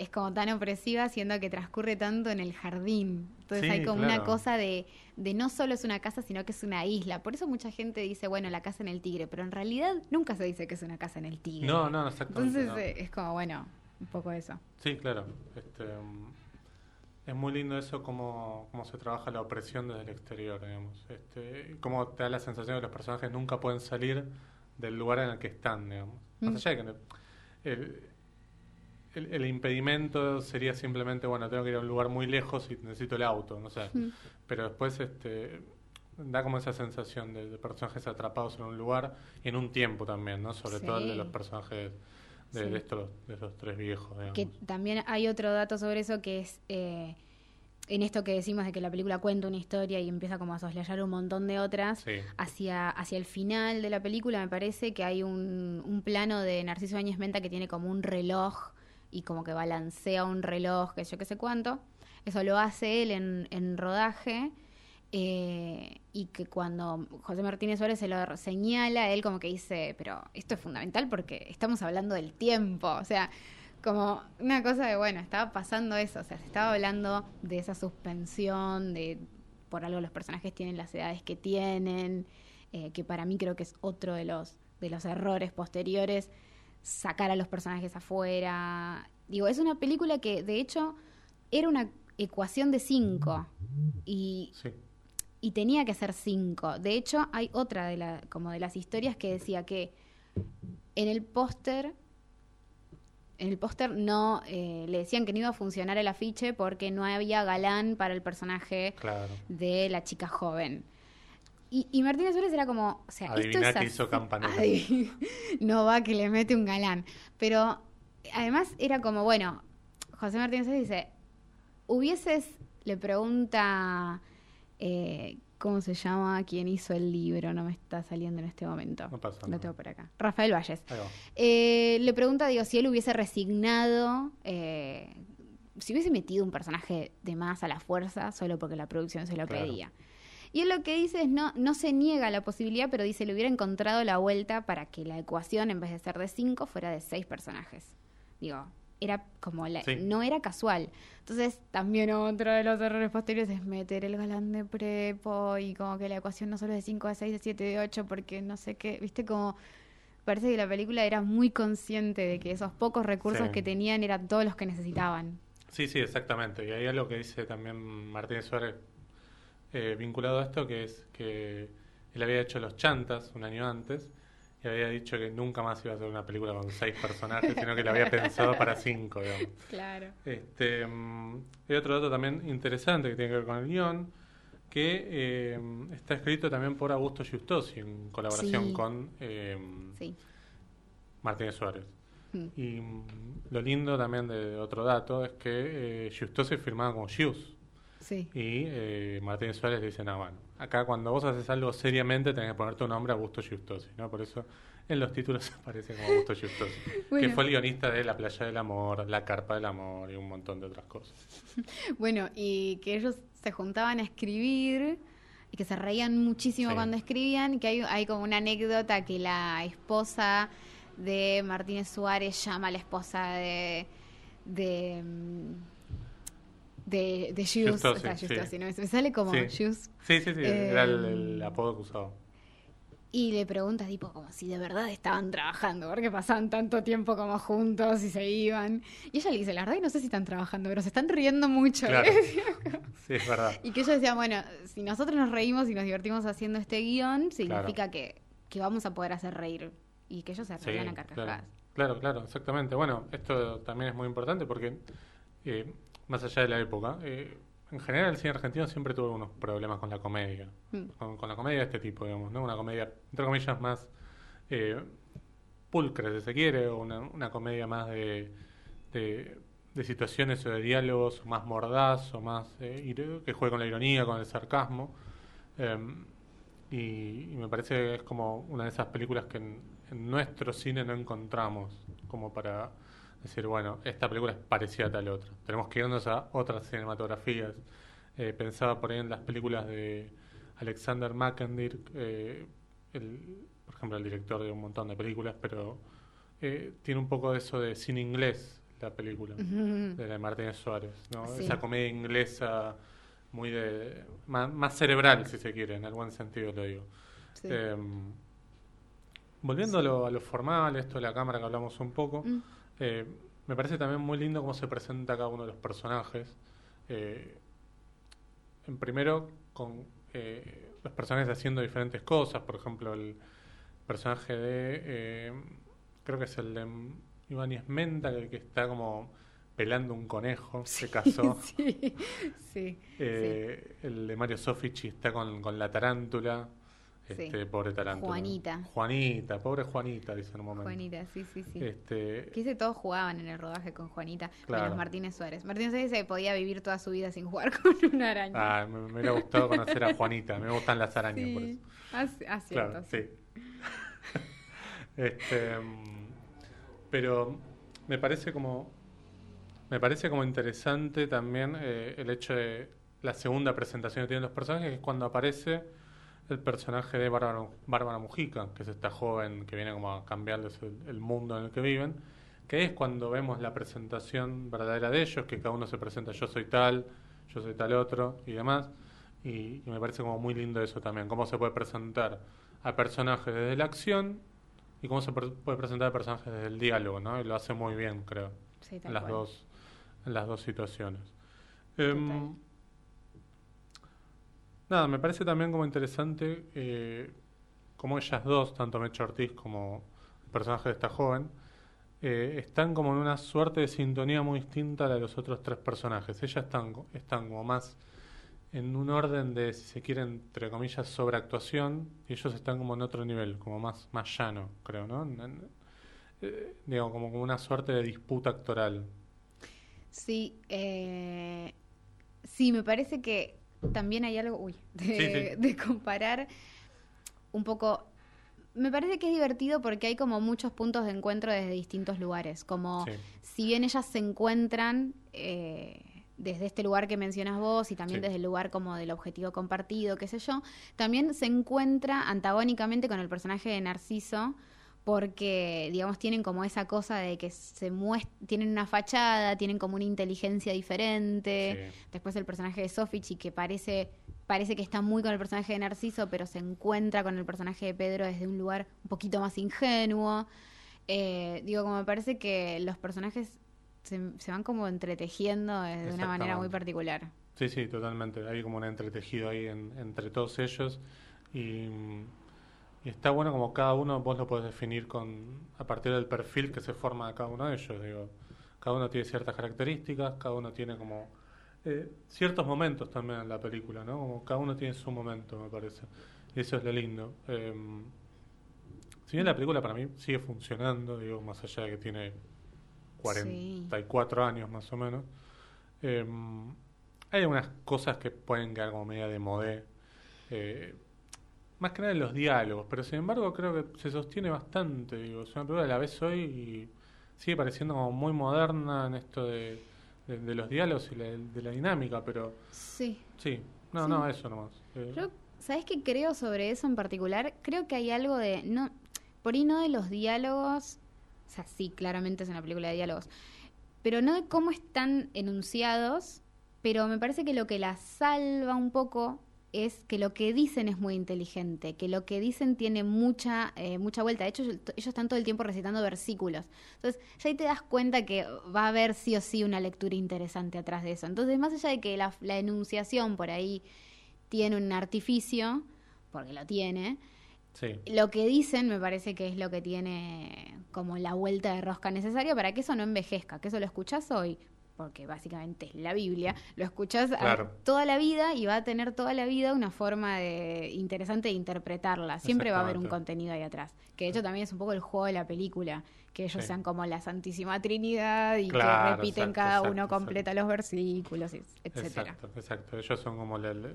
B: es como tan opresiva siendo que transcurre tanto en el jardín. Entonces
A: Sí,
B: hay como
A: claro.
B: una cosa de, de no solo es una casa, sino que es una isla. Por eso mucha gente dice, bueno, la casa en el tigre, pero en realidad nunca se dice que es una casa en el tigre.
A: No, no, exactamente.
B: Entonces
A: no.
B: eh, es como, bueno, un poco eso.
A: Sí, claro. Este, mm, es muy lindo eso, cómo, cómo se trabaja la opresión desde el exterior, digamos. Este, cómo te da la sensación de que los personajes nunca pueden salir del lugar en el que están, digamos. Más
B: Mm.
A: allá de que el, el- el impedimento sería simplemente, bueno, tengo que ir a un lugar muy lejos y necesito el auto, no sé.
B: Mm.
A: Pero después este, da como esa sensación de, de personajes atrapados en un lugar y en un tiempo también, ¿no? Sobre todo el de los personajes de,
B: Sí.
A: de estos, de esos tres viejos, digamos.
B: Que también hay otro dato sobre eso que es eh, en esto que decimos de que la película cuenta una historia y empieza como a soslayar un montón de otras.
A: Sí.
B: Hacia, hacia el final de la película me parece que hay un, un plano de Narciso Áñez Menta que tiene como un reloj y como que balancea un reloj, que yo qué sé cuánto. Eso lo hace él en, en rodaje. eh, y que cuando José Martínez Suárez se lo señala, él como que dice, pero esto es fundamental porque estamos hablando del tiempo, o sea, como una cosa de, bueno, estaba pasando eso, o sea, se estaba hablando de esa suspensión, de por algo los personajes tienen las edades que tienen, eh, que para mí creo que es otro de los, de los errores posteriores, sacar a los personajes afuera. Digo, es una película que de hecho era una ecuación de cinco y
A: Sí.
B: y tenía que ser cinco. De hecho, hay otra de la, como de las historias que decía que en el póster, en el póster no eh, le decían que no iba a funcionar el afiche porque no había galán para el personaje
A: Claro.
B: de la chica joven. Y, y Martínez Suárez era como, o sea,
A: Adiviná
B: esto
A: que
B: es
A: hizo
B: no va que le mete un galán. Pero además era como, bueno, José Martínez Suárez dice, hubieses, le pregunta, eh, ¿cómo se llama? ¿Quién hizo el libro? No me está saliendo en este momento.
A: No pasa
B: Lo
A: nada.
B: tengo por acá. Rafael Valles. Eh, le pregunta, digo, si él hubiese resignado, eh, si hubiese metido un personaje de más a la fuerza solo porque la producción se lo
A: Claro.
B: pedía. Y él lo que dice es, no, no se niega la posibilidad, pero dice, le hubiera encontrado la vuelta para que la ecuación, en vez de ser de cinco, fuera de seis personajes. Digo, era como, la,
A: Sí.
B: no era casual. Entonces, también otro de los errores posteriores es meter el galán de prepo y como que la ecuación no solo es de 5 a 6, de 7 de 8, porque no sé qué, viste como parece que la película era muy consciente de que esos pocos recursos
A: Sí.
B: que tenían eran todos los que necesitaban.
A: Sí, sí, exactamente. Y hay algo que dice también Martínez Suárez eh, vinculado a esto, que es que él había hecho Los Chantas un año antes y había dicho que nunca más iba a hacer una película con seis personajes, sino que lo había pensado para cinco, digamos.
B: Claro.
A: Este, mm, hay otro dato también interesante que tiene que ver con el guion, que eh, está escrito también por Augusto Giustosi en colaboración
B: Sí.
A: con eh,
B: Sí.
A: Martínez Suárez.
B: Mm.
A: Y mm, lo lindo también de otro dato es que eh, Giustosi firmaba como Gius.
B: Sí.
A: Y eh, Martínez Suárez le dice, no, bueno, acá cuando vos haces algo seriamente tenés que poner tu nombre Augusto Giustosi, ¿no? Por eso en los títulos aparece como Augusto Giustosi, que fue el guionista de La Playa del Amor, La Carpa del Amor y un montón de otras cosas.
B: Bueno, y que ellos se juntaban a escribir y que se reían muchísimo
A: Sí.
B: cuando escribían, que hay, hay como una anécdota que la esposa de Martínez Suárez llama a la esposa de de mm, de, de
A: Giustosi,
B: o sea,
A: sí.
B: Giustosi, ¿no? Me sale como
A: Sí.
B: Gius
A: Sí, sí, sí, era el, el apodo que usaba.
B: y le pregunta tipo como si de verdad estaban trabajando, porque pasaban tanto tiempo como juntos y se iban. Y ella le dice, la verdad que no sé si están trabajando, pero se están riendo mucho.
A: Claro. Sí, es verdad.
B: Y que ellos decían, bueno, si nosotros nos reímos y nos divertimos haciendo este guion, significa que, que vamos a poder hacer reír. Y que ellos se
A: Sí,
B: reían a
A: claro,
B: carcajadas.
A: claro, claro, exactamente. Bueno, esto también es muy importante porque, eh, más allá de la época, eh, en general el cine argentino siempre tuvo unos problemas con la comedia,
B: Mm.
A: con, con la comedia de este tipo, digamos, ¿no? Una comedia, entre comillas, más eh, pulcra, si se quiere, o una, una comedia más de, de, de situaciones o de diálogos más mordaz o más eh, que juegue con la ironía, con el sarcasmo. Em, y, y me parece que es como una de esas películas que en, en nuestro cine no encontramos como para decir, bueno, esta película es parecida a tal otra. Tenemos que irnos a otras cinematografías Eh, pensaba por ahí en las películas de Alexander McEndir, eh, el, por ejemplo, el director de un montón de películas, pero eh, tiene un poco de eso de cine inglés, la película, de la de Martínez Suárez, ¿no?
B: Sí.
A: Esa comedia inglesa muy de... Más, más cerebral, si se quiere, en algún sentido lo digo.
B: Sí.
A: Em, volviendo a, lo, a lo formal, esto de la cámara que hablamos un poco,
B: Mm.
A: Eh, me parece también muy lindo cómo se presenta cada uno de los personajes. Eh, en primero, con eh, los personajes haciendo diferentes cosas, por ejemplo, el personaje de, eh, creo que es el de Iván Menta, que, que está como pelando un conejo, se casó.
B: sí, sí.
A: Eh, El de Mario Sofici está con, con la tarántula.
B: Sí.
A: Este, pobre tarántula.
B: Juanita.
A: Juanita, pobre Juanita, dice en un momento.
B: Juanita, sí, sí, sí.
A: Este,
B: Que dice todos jugaban en el rodaje con Juanita,
A: Claro.
B: menos Martínez Suárez. Martínez Suárez se podía vivir toda su vida sin jugar con una araña.
A: ah, me, me hubiera gustado conocer a Juanita. Me gustan las arañas, por
B: sí.
A: eso.
B: Ah, sí, ah,
A: Claro,
B: sí.
A: sí. este, pero me parece como me parece como interesante también eh, el hecho de la segunda presentación que tienen los personajes, que es cuando aparece el personaje de Bárbara, Bárbara Mujica, que es esta joven que viene como a cambiarles el, el mundo en el que viven, que es cuando vemos la presentación verdadera de ellos, que cada uno se presenta yo soy tal, yo soy tal otro y demás. Y, y me parece como muy lindo eso también, cómo se puede presentar a personajes desde la acción y cómo se pre- puede presentar a personajes desde el diálogo, ¿no? Y lo hace muy bien, creo,
B: Sí,
A: en las
B: cual.
A: dos, en las dos situaciones. Nada, me parece también como interesante eh, cómo ellas dos, tanto Mecha Ortiz como el personaje de esta joven, eh, están como en una suerte de sintonía muy distinta a la de los otros tres personajes. Ellas están, están como más en un orden de, si se quiere, entre comillas, sobreactuación, y ellos están como en otro nivel, como más, más llano, creo, ¿no? Eh, digo, como, como una suerte de disputa actoral.
B: Sí, sí, me parece que también hay algo, uy, de,
A: Sí, sí.
B: de comparar un poco. Me parece que es divertido porque hay como muchos puntos de encuentro desde distintos lugares. Como
A: Sí.
B: si bien ellas se encuentran eh, desde este lugar que mencionas vos y también
A: Sí.
B: desde el lugar como del objetivo compartido, qué sé yo, también se encuentra antagónicamente con el personaje de Narciso porque, digamos, tienen como esa cosa de que se tienen una fachada, tienen como una inteligencia diferente.
A: Sí.
B: Después el personaje de Sofichi que parece parece que está muy con el personaje de Narciso, pero se encuentra con el personaje de Pedro desde un lugar un poquito más ingenuo. Eh, digo, como me parece que los personajes se, se van como entretejiendo de una manera muy particular.
A: Sí, sí, totalmente. Hay como un entretejido ahí en- entre todos ellos y, y está bueno como cada uno vos lo podés definir con a partir del perfil que se forma de cada uno de ellos. Digo, cada uno tiene ciertas características, cada uno tiene como eh, ciertos momentos también en la película, ¿no? Cada uno tiene su momento, me parece. Y eso es lo lindo. Eh, si bien la película para mí sigue funcionando, digo, más allá de que tiene 44 años más o menos, eh, hay algunas cosas que pueden quedar como media de modé. Más que nada en los diálogos, pero sin embargo creo que se sostiene bastante. Digo, es una película que la ves hoy y sigue pareciendo como muy moderna en esto de, de- de los diálogos y la- de la dinámica, pero
B: Sí.
A: sí, no,
B: Sí.
A: no, eso nomás. Eh,
B: Yo, ¿sabes qué creo sobre eso en particular? Creo que hay algo de. no Por ahí no de los diálogos. O sea, sí, claramente es una película de diálogos. Pero no de cómo están enunciados. Pero me parece que lo que la salva un poco es que lo que dicen es muy inteligente, que lo que dicen tiene mucha, eh, mucha vuelta. De hecho, ellos están todo el tiempo recitando versículos. Entonces, ya ahí te das cuenta que va a haber sí o sí una lectura interesante atrás de eso. Entonces, más allá de que la, la enunciación por ahí tiene un artificio, porque lo tiene,
A: sí,
B: lo que dicen me parece que es lo que tiene como la vuelta de rosca necesaria para que eso no envejezca, que eso lo escuchás hoy, porque básicamente es la Biblia, lo escuchás a-
A: Claro.
B: toda la vida y va a tener toda la vida una forma de interesante de interpretarla. Siempre va a haber un contenido ahí atrás. Que de hecho también es un poco el juego de la película, que ellos
A: Sí.
B: sean como la Santísima Trinidad y
A: Claro,
B: que repiten
A: exacto,
B: cada
A: exacto,
B: uno
A: exacto.
B: completa los versículos, etcétera.
A: exacto, exacto. Ellos son como la, la-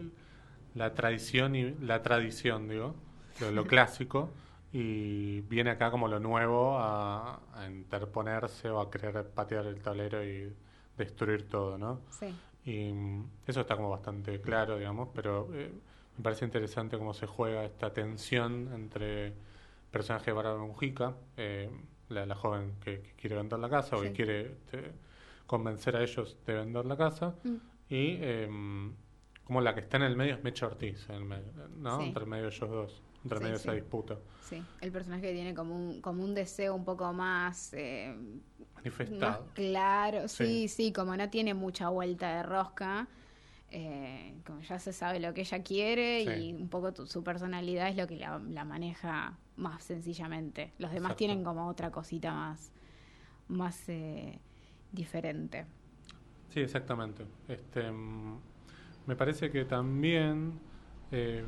A: la tradición y la tradición, digo, lo, lo clásico, y viene acá como lo nuevo a, a interponerse o a querer patear el tablero y destruir todo, ¿no?
B: Sí.
A: Y mm, eso está como bastante claro, digamos, pero eh, me parece interesante cómo se juega esta tensión entre el personaje de Bárbara Mujica, eh, la, la joven que, que quiere vender la casa o que quiere este, convencer a ellos de vender la casa,
B: Mm.
A: y eh, como la que está en el medio es Mecha Ortiz, en el medio, ¿no?
B: Sí.
A: Entre medio ellos dos, entre
B: Sí,
A: medio de esa
B: sí.
A: disputa.
B: Sí, el personaje tiene como un, como un deseo un poco más, eh, más
A: Manifestado.
B: claro, sí,
A: Sí.
B: sí, como no tiene mucha vuelta de rosca, eh, como ya se sabe lo que ella quiere
A: Sí.
B: y un poco tu- su personalidad es lo que la, la maneja más sencillamente. Los demás
A: Exacto.
B: tienen como otra cosita más, más eh, diferente.
A: Sí, exactamente. Este, mm, me parece que también... eh,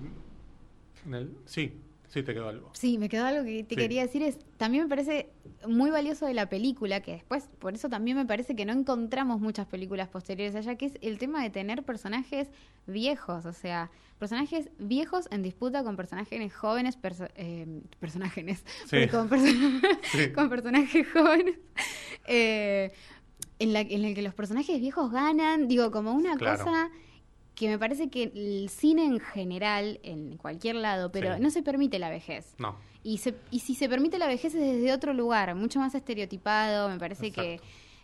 A: en el, sí, sí te quedó algo.
B: Sí, me quedó algo que te
A: Sí.
B: quería decir, es también me parece muy valioso de la película, que después, por eso también me parece que no encontramos muchas películas posteriores allá, que es el tema de tener personajes viejos, o sea, personajes viejos en disputa con personajes jóvenes, perso- eh, personajes,
A: Sí.
B: con, perso-
A: Sí.
B: con personajes jóvenes, eh, en, la, en el que los personajes viejos ganan, digo, como una
A: Claro.
B: cosa que me parece que el cine en general, en cualquier lado, pero
A: Sí.
B: no se permite la vejez.
A: No,
B: Y, se, y si se permite la vejez es desde otro lugar, mucho más estereotipado, me parece que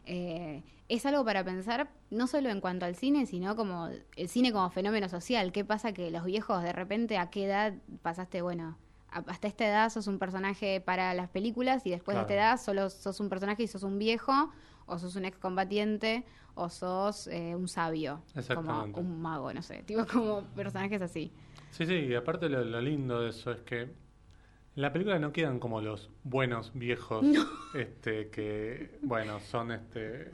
B: eh, es algo para pensar no solo en cuanto al cine, sino como el cine como fenómeno social. ¿Qué pasa que los viejos de repente a qué edad pasaste, bueno, hasta esta edad sos un personaje para las películas y después de esta edad solo sos un personaje y sos un viejo o sos un excombatiente o sos eh, un sabio, como un mago, no sé, tipo como personajes así.
A: Sí, sí, y aparte lo, lo lindo de eso es que en la película no quedan como los buenos viejos, este, que, bueno, son, este,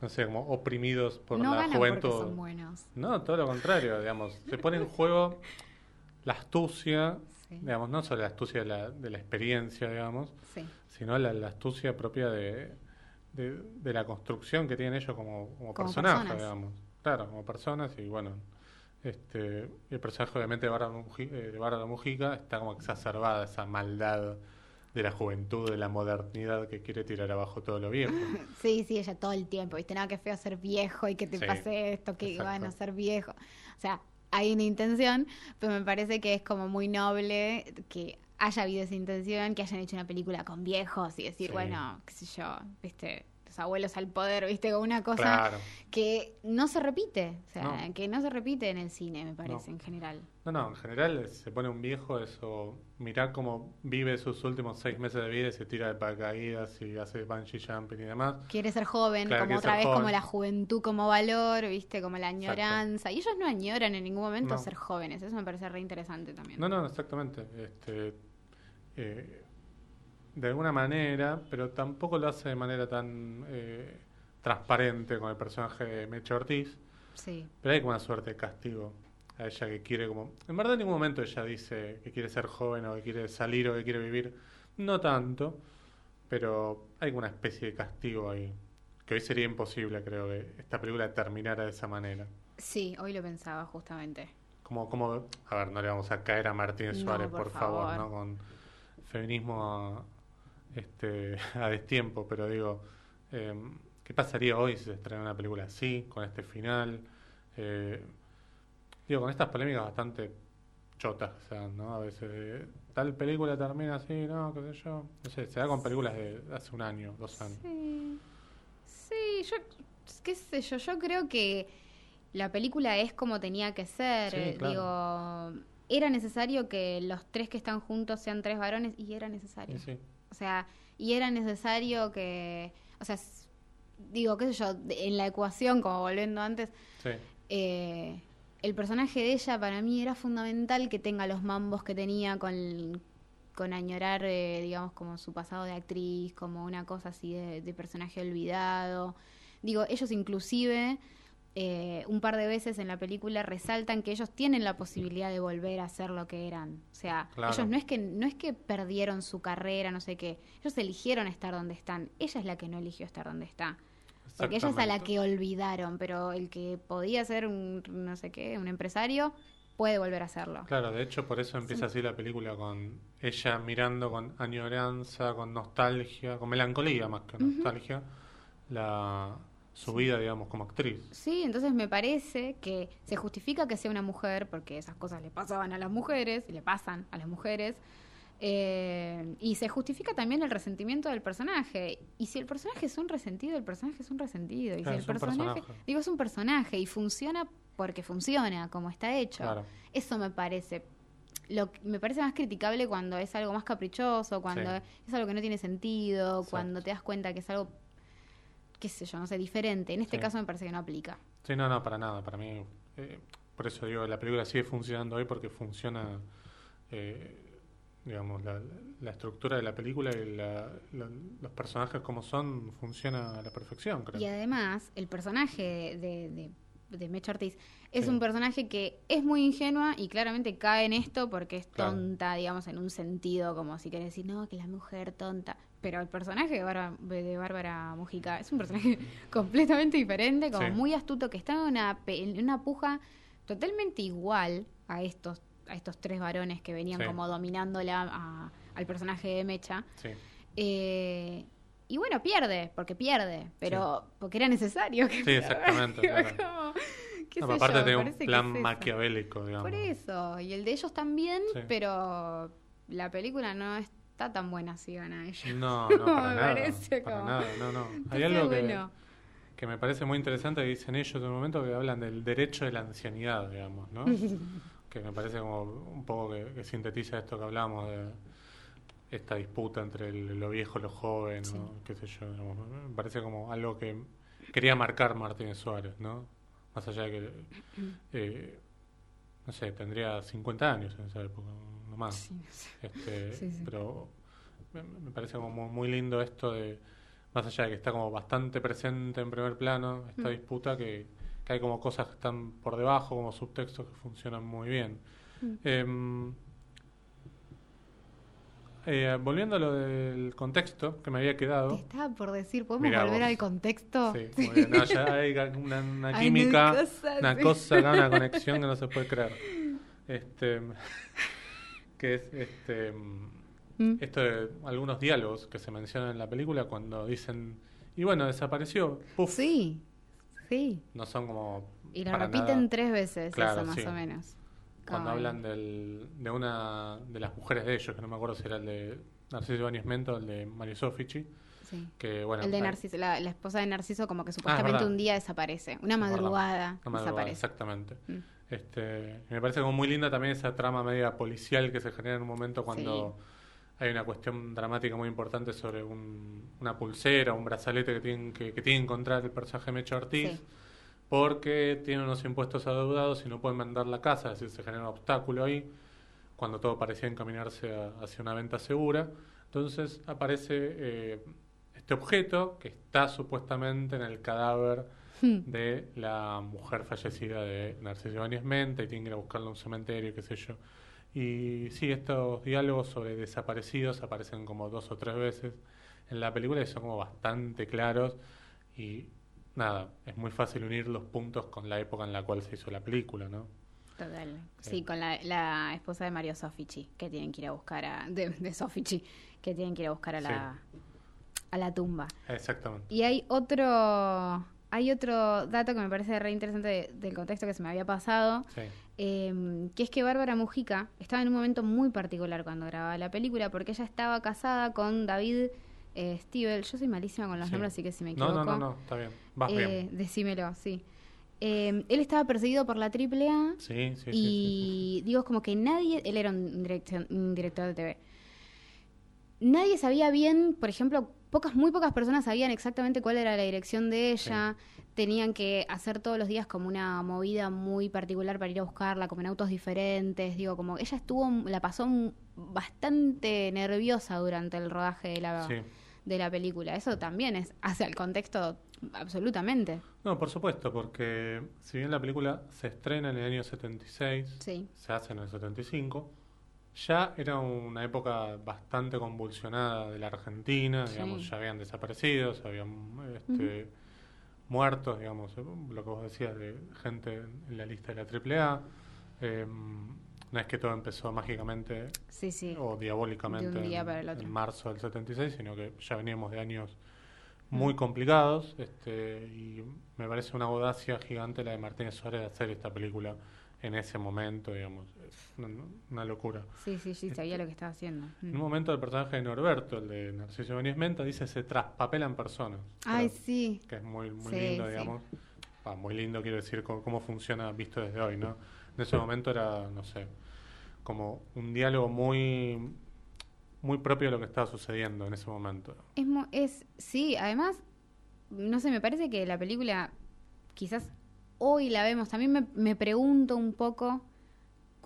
A: no sé, como oprimidos por
B: no
A: la
B: ganan
A: juventud.
B: porque son buenos.
A: No, todo lo contrario, digamos. Se pone en juego la astucia,
B: Sí.
A: digamos, no solo la astucia de la, de la experiencia, digamos,
B: Sí.
A: sino la, la astucia propia de, de, de la construcción que tienen ellos como, como,
B: Como
A: personajes,
B: personas.
A: digamos. Claro, como personas y bueno, este el personaje obviamente de Bárbara Muji- eh, de Mujica está como exacerbada esa maldad de la juventud, de la modernidad que quiere tirar abajo todo lo viejo.
B: Sí, sí, ella todo el tiempo, viste, nada, que feo ser viejo y que te
A: Sí,
B: pase esto, que van a ser viejo. O sea, hay una intención, pero me parece que es como muy noble que haya habido esa intención, que hayan hecho una película con viejos y decir,
A: Sí.
B: bueno, qué sé yo, viste, los abuelos al poder, viste, como una cosa
A: Claro.
B: que no se repite, o sea,
A: No.
B: que no se repite en el cine, me parece,
A: No.
B: en general.
A: No, no, en general se pone un viejo eso, mirá cómo vive sus últimos seis meses de vida y se tira de paracaídas y hace bungee jumping y demás.
B: Quiere ser joven,
A: Claro,
B: como otra vez como la juventud como valor, viste, como la
A: Exacto.
B: añoranza. Y ellos no añoran en ningún momento
A: No.
B: ser jóvenes, eso me parece re interesante también.
A: No, no, exactamente. Este, eh, de alguna manera, pero tampoco lo hace de manera tan eh, transparente con el personaje de Mecha Ortiz.
B: Sí,
A: Pero hay como una suerte de castigo a ella que quiere como... En verdad en ningún momento ella dice que quiere ser joven o que quiere salir o que quiere vivir. No tanto, pero hay como una especie de castigo ahí. Que hoy sería imposible, creo, que esta película terminara de esa manera.
B: sí, hoy lo pensaba justamente.
A: Como, como, a ver, no le vamos a caer a Martín
B: No,
A: Suárez,
B: por
A: por, favor,
B: favor.
A: ¿no? Con feminismo este, a destiempo, pero digo, eh, ¿qué pasaría hoy si se estrena una película así, con este final? Eh, digo, con estas polémicas bastante chotas, o sea, ¿no? A veces, eh, tal película termina así, ¿no? ¿Qué sé yo? No sé, se da con películas de hace un año, dos años.
B: Sí, sí, yo, qué sé yo, yo creo que la película es como tenía que ser.
A: Sí, claro.
B: Digo, era necesario que los tres que están juntos sean tres varones y era necesario.
A: Y sí,
B: O sea, y era necesario que, o sea, digo, qué sé yo, en la ecuación, como volviendo antes,
A: sí,
B: eh, el personaje de ella para mí era fundamental que tenga los mambos que tenía con, con añorar, eh, digamos, como su pasado de actriz, como una cosa así de, de personaje olvidado. Digo, ellos inclusive eh, un par de veces en la película resaltan que ellos tienen la posibilidad de volver a ser lo que eran. O sea,
A: Claro.
B: ellos no es que no es que perdieron su carrera, no sé qué. Ellos eligieron estar donde están. Ella es la que no eligió estar donde está. Porque ella es a la que olvidaron, pero el que podía ser un, no sé qué, un empresario, puede volver a hacerlo.
A: Claro, de hecho por eso empieza así la película con ella mirando con añoranza, con nostalgia, con melancolía más que nostalgia, la, su vida, digamos, como actriz.
B: Sí, entonces me parece que se justifica que sea una mujer, porque esas cosas le pasaban a las mujeres, y le pasan a las mujeres, eh, y se justifica también el resentimiento del personaje. Y si el personaje es un resentido, el personaje es un resentido. Y
A: Claro,
B: si el personaje,
A: personaje.
B: digo, es un personaje y funciona porque funciona, como está hecho.
A: Claro.
B: Eso me parece. Lo que- me parece más criticable cuando es algo más caprichoso, cuando
A: Sí.
B: es algo que no tiene sentido,
A: Exacto.
B: cuando te das cuenta que es algo, qué sé yo, no sé, diferente. En este
A: Sí.
B: caso me parece que no aplica.
A: Sí, no, no, para nada. Para mí, eh, por eso digo, la película sigue funcionando hoy porque funciona, eh, digamos, la, la estructura de la película y la- la- los personajes como son funciona a la perfección, creo.
B: Y además, el personaje de, de, de Mecha Ortiz es
A: Sí.
B: un personaje que es muy ingenua y claramente cae en esto porque es
A: Claro.
B: tonta, digamos, en un sentido como si querés decir, no, que la mujer tonta. Pero el personaje de Bárbara, de Bárbara Mujica es un personaje completamente diferente, como
A: Sí.
B: muy astuto, que está en una, en una puja totalmente igual a estos a estos tres varones que venían
A: Sí.
B: como dominándola a- al personaje de Mecha.
A: Sí,
B: Eh, y bueno, pierde, porque pierde, pero porque era necesario que
A: Sí,
B: pierda.
A: exactamente, claro.
B: como, qué
A: No, aparte tiene un plan
B: es
A: maquiavélico, digamos.
B: Por eso, y el de ellos también, pero la película no está tan buena si gana ella.
A: No, no, para
B: Me
A: nada.
B: parece
A: para
B: como-
A: nada, no, no. Hay algo que,
B: bueno,
A: que me parece muy interesante que dicen ellos en un momento que hablan del derecho de la ancianidad, digamos, ¿no? que me parece como un poco que, que sintetiza esto que hablamos de esta disputa entre el- lo viejo y lo joven,
B: Sí.
A: o qué sé yo, digamos. me parece como algo que quería marcar Martínez Suárez, ¿no? Más allá de que, eh, no sé, tendría 50 años en esa época, no más.
B: sí.
A: Este,
B: Sí.
A: Pero me, me parece como muy, lindo esto de, más allá de que está como bastante presente en primer plano, esta
B: Mm.
A: disputa, que, que hay como cosas que están por debajo, como subtextos que funcionan muy bien.
B: Mm.
A: Em, eh, volviendo a lo del contexto que me había
B: Te
A: quedado.
B: estaba por decir, ¿podemos
A: Mirá
B: volver
A: vos.
B: al contexto?
A: Sí, muy bien. No, ya hay una, una
B: Hay
A: química,
B: una cosa,
A: una
B: sí.
A: cosa, una conexión que no se puede creer. Este, que es este,
B: Mm.
A: esto de algunos diálogos que se mencionan en la película cuando dicen, y bueno, desapareció, puf,
B: Sí, sí.
A: no son como...
B: Y lo repiten
A: nada-
B: tres veces,
A: Claro,
B: eso más
A: sí.
B: o menos.
A: Cuando hablan del, de una de las mujeres de ellos, que no me acuerdo si era el de Narciso Ibáñez Mento o el de Mario Sofici,
B: Sí.
A: que bueno...
B: el de Narciso, la, la esposa de Narciso como que supuestamente
A: verdad.
B: un día desaparece, madrugada
A: Una madrugada,
B: desaparece.
A: exactamente.
B: Mm.
A: Este, me parece como muy linda también esa trama media policial que se genera en un momento cuando hay una cuestión dramática muy importante sobre un- una pulsera, un brazalete que tienen que, que tiene que encontrar el personaje Mecha Ortiz,
B: Sí.
A: porque tiene unos impuestos adeudados y no pueden vender la casa, es decir, se genera un obstáculo ahí, cuando todo parecía encaminarse a- hacia una venta segura. Entonces aparece eh, este objeto que está supuestamente en el cadáver
B: Hmm.
A: de la mujer fallecida de Narciso Ibáñez Menta y tienen que ir a buscarla a un cementerio, qué sé yo. Y sí, estos diálogos sobre desaparecidos aparecen como dos o tres veces en la película y son como bastante claros y nada, es muy fácil unir los puntos con la época en la cual se hizo la película, ¿no?
B: Total.
A: Sí.
B: Sí, con la, la esposa de Mario Sofici, que tienen que ir a buscar a. de, de Sofici, que tienen que ir a buscar a la, a la tumba.
A: Exactamente.
B: Y hay otro. Hay otro dato que me parece re interesante de- del contexto que se me había pasado,
A: Sí,
B: eh, que es que Bárbara Mujica estaba en un momento muy particular cuando grababa la película, porque ella estaba casada con David eh, Stivel. Yo soy malísima con los
A: Sí.
B: nombres, así que si me
A: no,
B: equivoco.
A: no, no, no, está bien. Vas
B: eh,
A: bien.
B: Decímelo, sí. Eh, él estaba perseguido por la AAA
A: Sí, sí, sí, sí,
B: y digo, como que nadie, él era un, dirección- un director de TV, nadie sabía bien, por ejemplo, pocas, muy pocas personas sabían exactamente cuál era la dirección de ella, tenían que hacer todos los días como una movida muy particular para ir a buscarla, como en autos diferentes, digo, como ella estuvo, la pasó bastante nerviosa durante el rodaje de la,
A: Sí.
B: de la película, eso también es hacia el contexto absolutamente,
A: No, por supuesto, porque si bien la película se estrena en el año 76,
B: sí.
A: se hace en el 75, ya era una época bastante convulsionada de la Argentina,
B: Sí.
A: digamos, ya habían desaparecido, se habían este, muertos, digamos, eh, lo que vos decías de gente en la lista de la AAA. Eh, no es que todo empezó mágicamente
B: Sí, sí.
A: o diabólicamente en marzo del 76, sino que ya veníamos de años muy complicados este, y me parece una audacia gigante la de Martínez Suárez de hacer esta película en ese momento, digamos. Es una, locura.
B: Sí, sí, sí, sabía lo que estaba haciendo.
A: En un momento el personaje de Norberto, el de Narciso Benítez Menta, dice se traspapela en personas.
B: Ay, sí.
A: Que es muy, muy lindo, digamos. muy lindo, quiero decir, cómo, funciona visto desde hoy, ¿no? En ese momento era, no sé, como un diálogo muy muy propio de lo que estaba sucediendo en ese momento.
B: Es, es sí, además, no sé, me parece que la película quizás hoy la vemos, también me, me pregunto un poco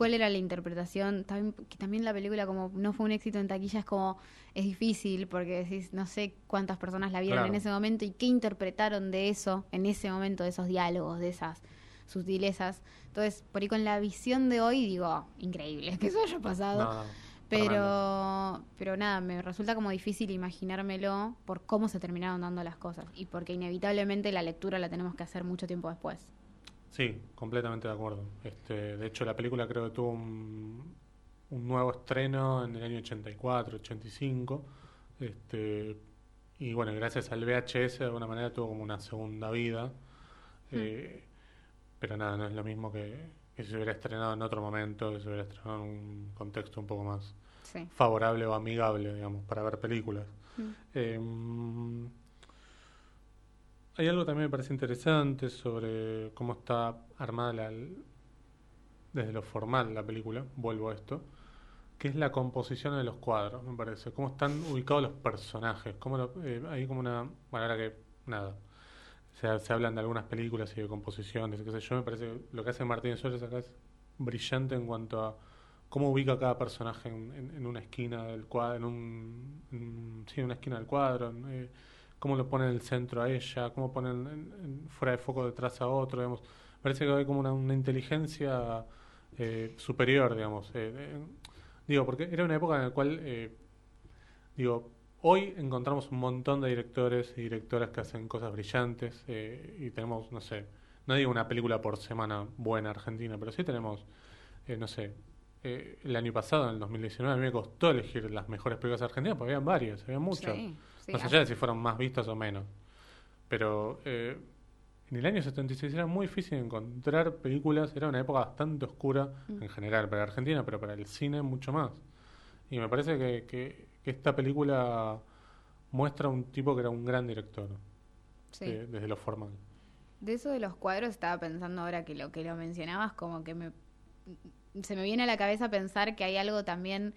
B: cuál era la interpretación, también, que también la película como no fue un éxito en taquilla es como, es difícil porque decís, no sé cuántas personas la vieron en ese momento y qué interpretaron de eso, en ese momento, de esos diálogos, de esas sutilezas. Entonces, por ahí con la visión de hoy digo, increíble que eso haya pasado. pero, pero nada, me resulta como difícil imaginármelo por cómo se terminaron dando las cosas y porque inevitablemente la lectura la tenemos que hacer mucho tiempo después.
A: Sí, completamente de acuerdo. Este, de hecho, la película creo que tuvo un, nuevo estreno en el año 84, 85. Este, y bueno, gracias al VHS de alguna manera tuvo como una segunda vida. Hmm. Eh, pero nada, no es lo mismo que, que, si se hubiera estrenado en otro momento, que se hubiera estrenado en un contexto un poco más favorable o amigable, digamos, para ver películas. Hmm. Em, hay algo también me parece interesante sobre cómo está armada la, desde lo formal la película, vuelvo a esto, que es la composición de los cuadros, me parece. Cómo están ubicados los personajes. Cómo eh, hay como una... Bueno, ahora que nada, se, hablan de algunas películas y de composiciones, qué sé yo, me parece que lo que hace Martín Suárez acá es brillante en cuanto a cómo ubica cada personaje en, una esquina del cuadro, en un, sí, en una esquina del cuadro, cómo lo pone en el centro a ella, cómo pone fuera de foco detrás a otro, digamos. Parece que hay como una, inteligencia eh, superior, digamos. Eh, digo, porque era una época en la cual, eh, digo, hoy encontramos un montón de directores y directoras que hacen cosas brillantes y tenemos, no sé, no digo una película por semana buena argentina, pero sí tenemos, no sé, el año pasado, en el 2019, a mí me costó elegir las mejores películas argentinas porque había varias, había muchas. Sé allá de si fueron más vistas o menos. Pero eh, en el año 76 era muy difícil encontrar películas, era una época bastante oscura mm. en general para Argentina, pero para el cine mucho más. Y me parece que, que, esta película muestra un tipo que era un gran director, eh, desde lo formal.
B: De eso de los cuadros estaba pensando ahora que lo que lo mencionabas, como que me, se me viene a la cabeza pensar que hay algo también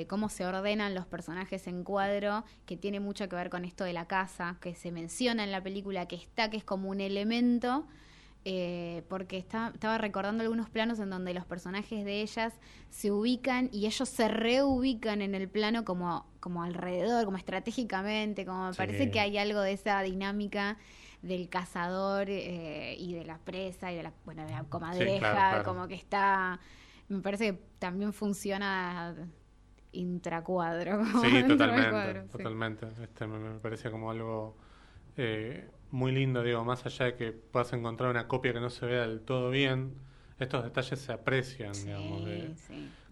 B: de cómo se ordenan los personajes en cuadro, que tiene mucho que ver con esto de la casa, que se menciona en la película, que está, que es como un elemento, eh, porque está, estaba recordando algunos planos en donde los personajes de ellas se ubican y ellos se reubican en el plano como, como alrededor, como estratégicamente, como me parece que hay algo de esa dinámica del cazador eh, y de la presa y de la, bueno, de la comadreja, como que está, me parece que también funciona intracuadro.
A: Sí, totalmente, totalmente. Este, me, parece como algo eh, muy lindo, digo, más allá de que puedas encontrar una copia que no se vea del todo bien, estos detalles se aprecian, digamos.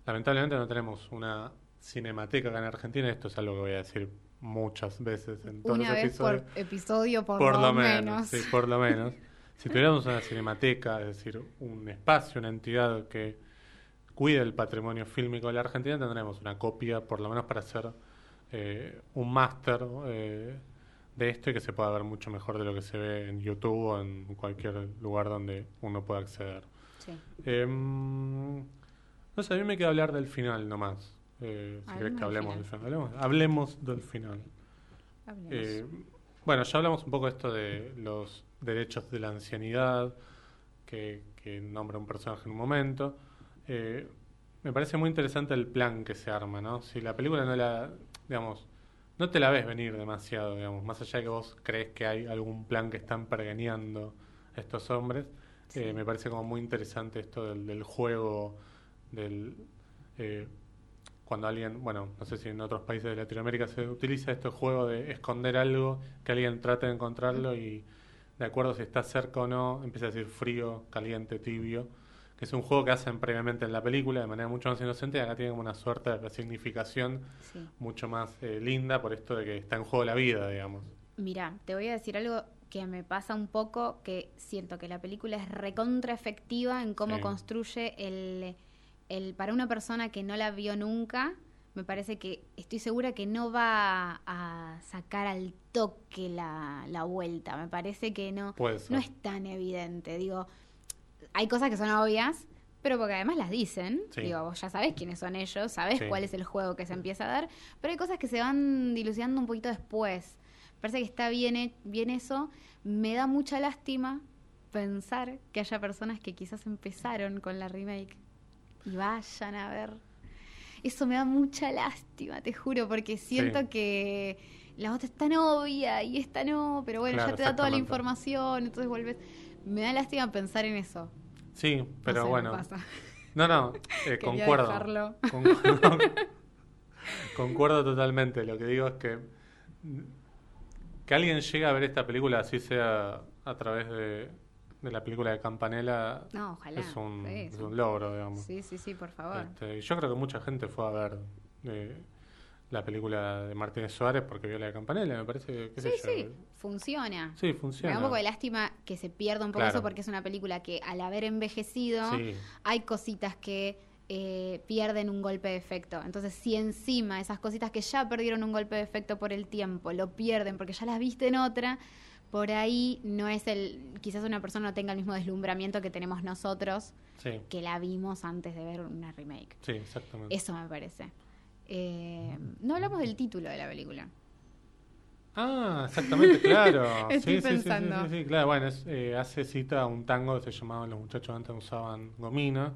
A: Lamentablemente no tenemos una cinemateca acá en Argentina, esto es algo que voy a decir muchas veces en todos
B: una
A: los
B: vez por episodio, por, lo, menos.
A: Sí, por lo menos. si tuviéramos una cinemateca, es decir, un espacio, una entidad que cuida el patrimonio fílmico de la Argentina, tendremos una copia, por lo menos para hacer eh, un máster eh, de esto y que se pueda ver mucho mejor de lo que se ve en YouTube o en cualquier lugar donde uno pueda acceder. Em, no sé, a mí me queda hablar del final nomás. Eh, si querés que hablemos del final. Hablemos, del final. bueno, ya hablamos un poco de esto de los derechos de la ancianidad, que, que nombra un personaje en un momento. Eh, me parece muy interesante el plan que se arma, ¿no? Si la película no la, digamos, no te la ves venir demasiado, digamos, más allá de que vos crees que hay algún plan que están pergeneando estos hombres, eh, me parece como muy interesante esto del, juego, del... Eh, cuando alguien, bueno, no sé si en otros países de Latinoamérica se utiliza este juego de esconder algo, que alguien trate de encontrarlo y de acuerdo si está cerca o no, empieza a decir frío, caliente, tibio que es un juego que hacen previamente en la película de manera mucho más inocente y acá tiene como una suerte de significación mucho más eh, linda por esto de que está en juego la vida, digamos.
B: Mira, te voy a decir algo que me pasa un poco, que siento que la película es recontra efectiva en cómo
A: Sí.
B: construye el, el... Para una persona que no la vio nunca, me parece que estoy segura que no va a sacar al toque la, la vuelta. Me parece que no, no es tan evidente. Digo, hay cosas que son obvias, pero porque además las dicen.
A: Sí.
B: Digo, vos ya sabés quiénes son ellos, sabés
A: Sí.
B: cuál es el juego que se empieza a dar, pero hay cosas que se van dilucidando un poquito después. Parece que está bien, bien eso. Me da mucha lástima pensar que haya personas que quizás empezaron con la remake y vayan a ver. Eso me da mucha lástima, te juro, porque siento
A: Sí.
B: que la otra es tan obvia y esta no, pero bueno,
A: Claro,
B: ya te da toda la información, entonces vuelves. Me da lástima pensar en eso.
A: Sí, pero
B: No sé, me
A: bueno.
B: pasa.
A: No, no, eh, concuerdo. Concuerdo. concuerdo totalmente. Lo que digo es que que alguien llegue a ver esta película, así sea a través de, de la película de Campanella,
B: No, ojalá.
A: es, un,
B: Sí,
A: es un logro, digamos.
B: Sí, sí, sí, por favor.
A: Este, y yo creo que mucha gente fue a ver eh, la película de Martínez Suárez porque vio la de Campanella, me parece. Qué
B: Sí,
A: sé yo.
B: sí, funciona.
A: Sí,
B: Me da
A: funciona.
B: un poco de lástima que se pierda un poco
A: Claro.
B: eso porque es una película que al haber envejecido
A: Sí.
B: hay cositas que eh, pierden un golpe de efecto. Entonces, si encima esas cositas que ya perdieron un golpe de efecto por el tiempo lo pierden porque ya las viste en otra, por ahí no es el. Quizás una persona no tenga el mismo deslumbramiento que tenemos nosotros
A: Sí,
B: que la vimos antes de ver una remake.
A: sí, exactamente.
B: Eso me parece. Eh, no hablamos del título de la película.
A: Ah, exactamente, claro.
B: Estoy
A: sí,
B: pensando.
A: Sí, sí, sí, claro. Bueno, es, eh, hace cita a un tango que se llamaba Los muchachos antes usaban gomina.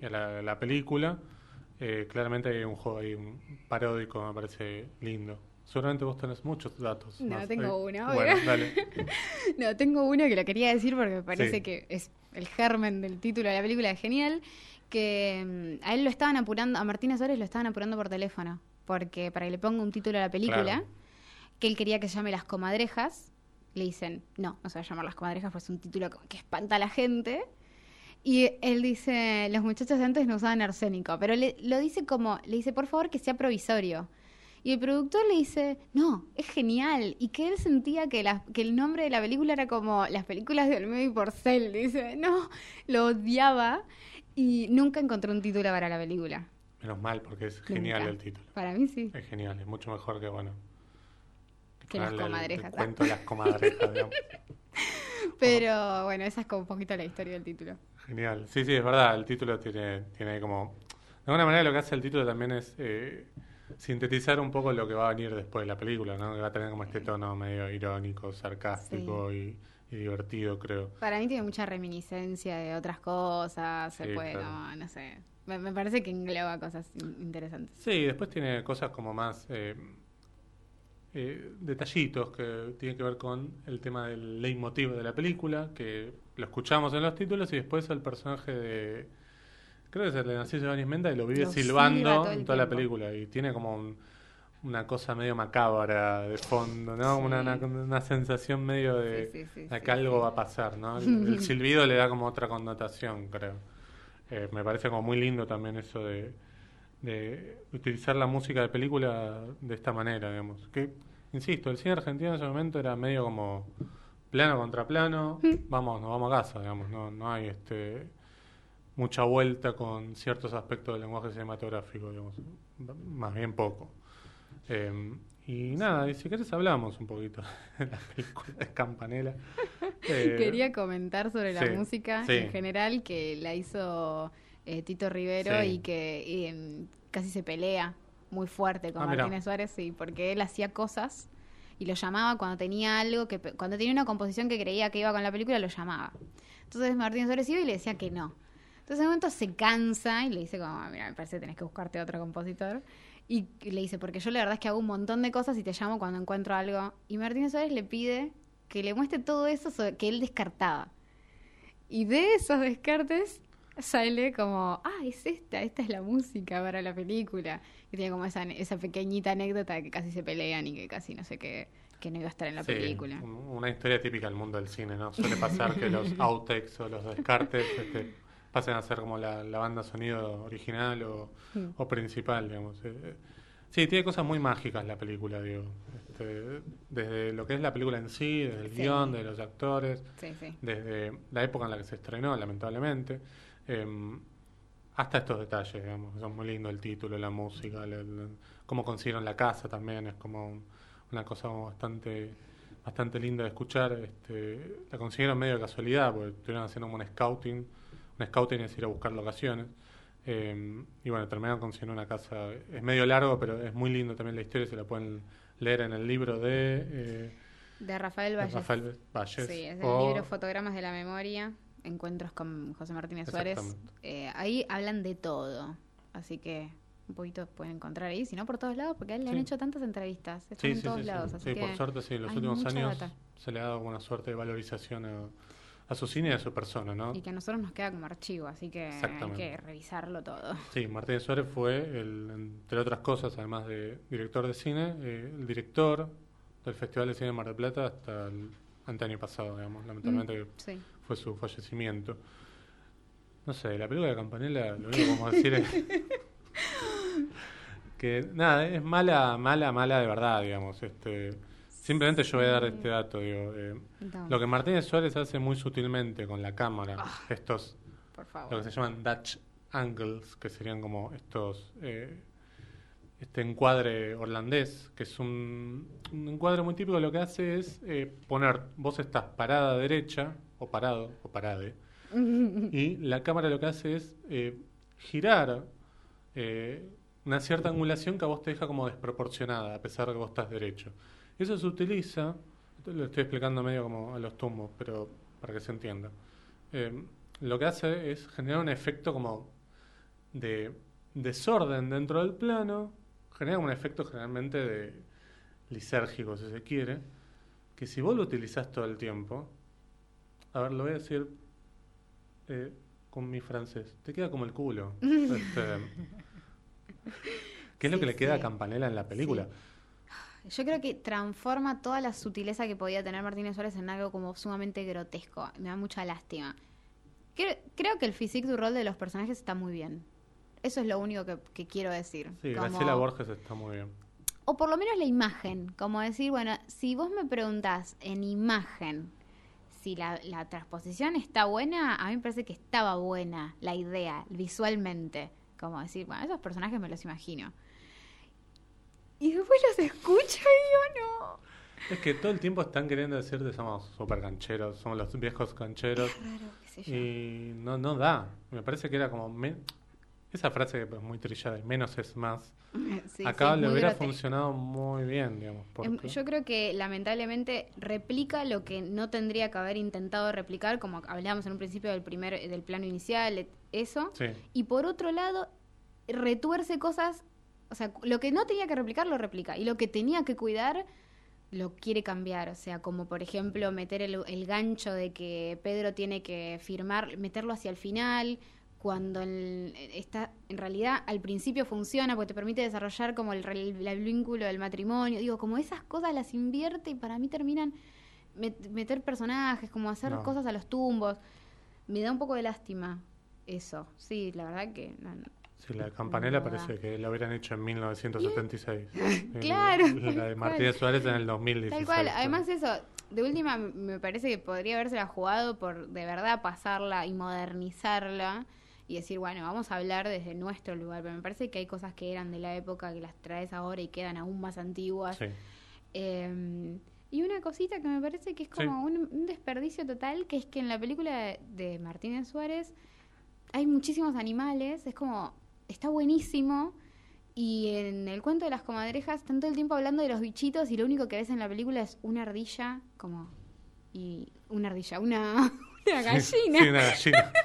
A: Y a la, la película, eh, claramente hay un juego ahí, un paródico, me parece lindo. Seguramente vos tenés muchos datos.
B: No,
A: más.
B: tengo
A: Eh,
B: uno,
A: Bueno, dale.
B: No, tengo uno que lo quería decir porque me parece que es el germen del título de la película, genial. Que mm, a él lo estaban apurando, a Martínez Suárez lo estaban apurando por teléfono, porque para que le ponga un título a la película,
A: Claro.
B: que él quería que se llame Las Comadrejas, le dicen, no, no se va a llamar Las Comadrejas, pues es un título que espanta a la gente. Y él dice, los muchachos de antes no usaban arsénico, pero le, lo dice como, le dice, por favor que sea provisorio. Y el productor le dice, no, es genial. Y que él sentía que, la- que el nombre de la película era como las películas de Olmedo y Porcel. Dice, no, lo odiaba y nunca encontró un título para la película.
A: Menos mal, porque es genial el título.
B: Para mí sí.
A: Es genial, es mucho mejor que, bueno.
B: Que las comadrejas.
A: el cuento de las comadrejas, digamos.
B: Pero bueno, esa es como un poquito la historia del título.
A: Genial. Sí, sí, es verdad. El título tiene, tiene como. De alguna manera, lo que hace el título también es eh, sintetizar un poco lo que va a venir después de la película, ¿no? Que va a tener como este tono medio irónico, sarcástico y, y divertido, creo.
B: Para mí tiene mucha reminiscencia de otras cosas. Se puede,
A: claro.
B: no, no sé. Me, me parece que engloba cosas in- interesantes.
A: Sí, después tiene cosas como más. eh, eh, detallitos que tienen que ver con el tema del leitmotiv de la película, que lo escuchamos en los títulos y después el personaje de. Creo que es el de Narciso Ibáñez Menda y lo vive
B: Lo
A: silbando en toda la película y tiene como un- una cosa medio macabra de fondo, ¿no?
B: Sí.
A: Una, una, una sensación medio de,
B: Sí, sí, sí,
A: de
B: sí,
A: que algo va a pasar, ¿no? El, el silbido le da como otra connotación, creo. Eh, me parece como muy lindo también eso de, de utilizar la música de película de esta manera, digamos. Que, insisto, el cine argentino en ese momento era medio como plano contra plano, vamos, nos vamos a casa, digamos, no, no hay este mucha vuelta con ciertos aspectos del lenguaje cinematográfico, digamos, más bien poco. Eh, y nada, y si querés hablamos un poquito de la película de Campanella. Eh,
B: Quería comentar sobre la
A: sí,
B: música
A: sí.
B: en general que la hizo eh, Tito Rivero y que casi se pelea muy fuerte con
A: Ah.
B: Martínez Suárez, sí, porque él hacía cosas y lo llamaba cuando tenía algo que cuando tenía una composición que creía que iba con la película lo llamaba. Entonces Martínez Suárez iba y le decía que no. Entonces en un momento se cansa y le dice como, "Ah, mira, me parece que tenés que buscarte otro compositor. Y le dice, porque yo la verdad es que hago un montón de cosas y te llamo cuando encuentro algo. Y Martínez Suárez le pide que le muestre todo eso que él descartaba. Y de esos descartes sale como, ah, es esta, esta es la música para la película. Y tiene como esa, esa pequeñita anécdota de que casi se pelean y que casi no sé qué, que no iba a estar en la
A: Sí,
B: película.
A: un- Una historia típica del mundo del cine, ¿no? Suele pasar que los outtakes o los descartes este, pasen a ser como la, la banda sonido original o,
B: Mm.
A: o principal, digamos. Eh, Sí, tiene cosas muy mágicas la película, digo. Este, desde lo que es la película en sí, desde el
B: Sí.
A: guion, de los actores,
B: Sí, sí.
A: desde la época en la que se estrenó, lamentablemente, em, hasta estos detalles, digamos, son muy lindos, el título, la música, el- el- cómo consiguieron la casa también, es como un- una cosa bastante bastante linda de escuchar. Este, la consiguieron medio de casualidad, porque estuvieron haciendo como un scouting, un scouting es ir a buscar locaciones. em, y bueno, terminaron consiguiendo una casa, es medio largo, pero es muy lindo también la historia, se la pueden leer en el libro de... eh,
B: De Rafael
A: de
B: Valles.
A: Rafael Valles.
B: Sí, es el libro Fotogramas de la Memoria, Encuentros con José Martínez Suárez. Eh, ahí hablan de todo, así que un poquito pueden encontrar ahí, si no por todos lados, porque a él le han hecho tantas entrevistas, están
A: Sí,
B: en
A: sí,
B: todos lados, así
A: Sí,
B: que
A: por suerte, sí, en los últimos años
B: data.
A: se le ha dado una suerte de valorización a, a su cine y a su persona, ¿no?
B: y que a nosotros nos queda como archivo, así que hay que revisarlo todo.
A: Sí, Martínez Suárez fue, el, entre otras cosas, además de director de cine, eh, el director del Festival de Cine de Mar del Plata hasta el anteaño pasado, digamos, lamentablemente
B: Mm, sí.
A: fue su fallecimiento. No sé, la película de Campanella, lo único que podemos decir es que nada, es mala, mala, mala de verdad, digamos. Este, simplemente yo voy a dar
B: Sí.
A: este dato, digo. eh, lo que Martínez Suárez hace muy sutilmente con la cámara,
B: Ah.
A: estos
B: por
A: lo
B: favor.
A: que se llaman Dutch angles, que serían como estos eh, este encuadre holandés, que es un, un encuadre muy típico, lo que hace es eh, poner, vos estás parada derecha, o parado, o parade, y la cámara lo que hace es eh, girar eh, una cierta angulación que a vos te deja como desproporcionada, a pesar de que vos estás derecho. Eso se utiliza, lo estoy explicando medio como a los tumbos, pero para que se entienda. Eh, lo que hace es generar un efecto como de desorden dentro del plano, genera un efecto generalmente de lisérgico, si se quiere, que si vos lo utilizás todo el tiempo, a ver, lo voy a decir eh, con mi francés, te queda como el culo. Este, ¿Qué es lo que le queda
B: sí.
A: a Campanella en la película?
B: Yo creo que transforma toda la sutileza que podía tener Martínez Suárez en algo como sumamente grotesco. Me da mucha lástima. Creo, creo que el physique du rol de los personajes está muy bien. Eso es lo único que, que quiero decir.
A: Sí,
B: Como-
A: Graciela Borges está muy bien.
B: O por lo menos la imagen. Como decir, bueno, si vos me preguntás en imagen si la, la transposición está buena, a mí me parece que estaba buena la idea, visualmente. Como decir, bueno, esos personajes me los imagino. Y después los escucho y digo, no.
A: Es que todo el tiempo están queriendo decirte somos super cancheros, somos los viejos cancheros.
B: Qué raro, qué sé yo.
A: Y no, no da. Me parece que era como... me- Esa frase que es muy trillada, menos es más.
B: Sí,
A: Acá
B: sí,
A: le
B: muy
A: hubiera
B: grotesco.
A: funcionado muy bien, digamos.
B: Em,
A: porque-
B: Yo creo que lamentablemente replica lo que no tendría que haber intentado replicar, como hablábamos en un principio del primer, del plano inicial, et- eso.
A: Sí,
B: Y por otro lado, retuerce cosas, o sea, lo que no tenía que replicar lo replica. Y lo que tenía que cuidar lo quiere cambiar, o sea, como por ejemplo meter el, el gancho de que Pedro tiene que firmar, meterlo hacia el final, cuando el- está, en realidad al principio funciona porque te permite desarrollar como el, re- el vínculo del matrimonio, digo, como esas cosas las invierte y para mí terminan met- meter personajes, como hacer
A: No.
B: cosas a los tumbos, me da un poco de lástima eso, sí, la verdad que no, no.
A: Sí, la de Campanella
B: No da.
A: parece que la hubieran hecho en 1976.
B: Claro,
A: Y La de Martínez Suárez en el 2016.
B: Tal cual, además eso, de última me parece que podría habérsela jugado por de verdad pasarla y modernizarla y decir, bueno, vamos a hablar desde nuestro lugar, pero me parece que hay cosas que eran de la época que las traes ahora y quedan aún más antiguas.
A: Sí.
B: Eh, y una cosita que me parece que es como
A: Sí.
B: un, un desperdicio total, que es que en la película de, de Martínez Suárez hay muchísimos animales, es como, está buenísimo. Y en el cuento de las comadrejas están todo el tiempo hablando de los bichitos y lo único que ves en la película es una ardilla, como... Y una ardilla, una, una gallina.
A: Sí, sí, una gallina.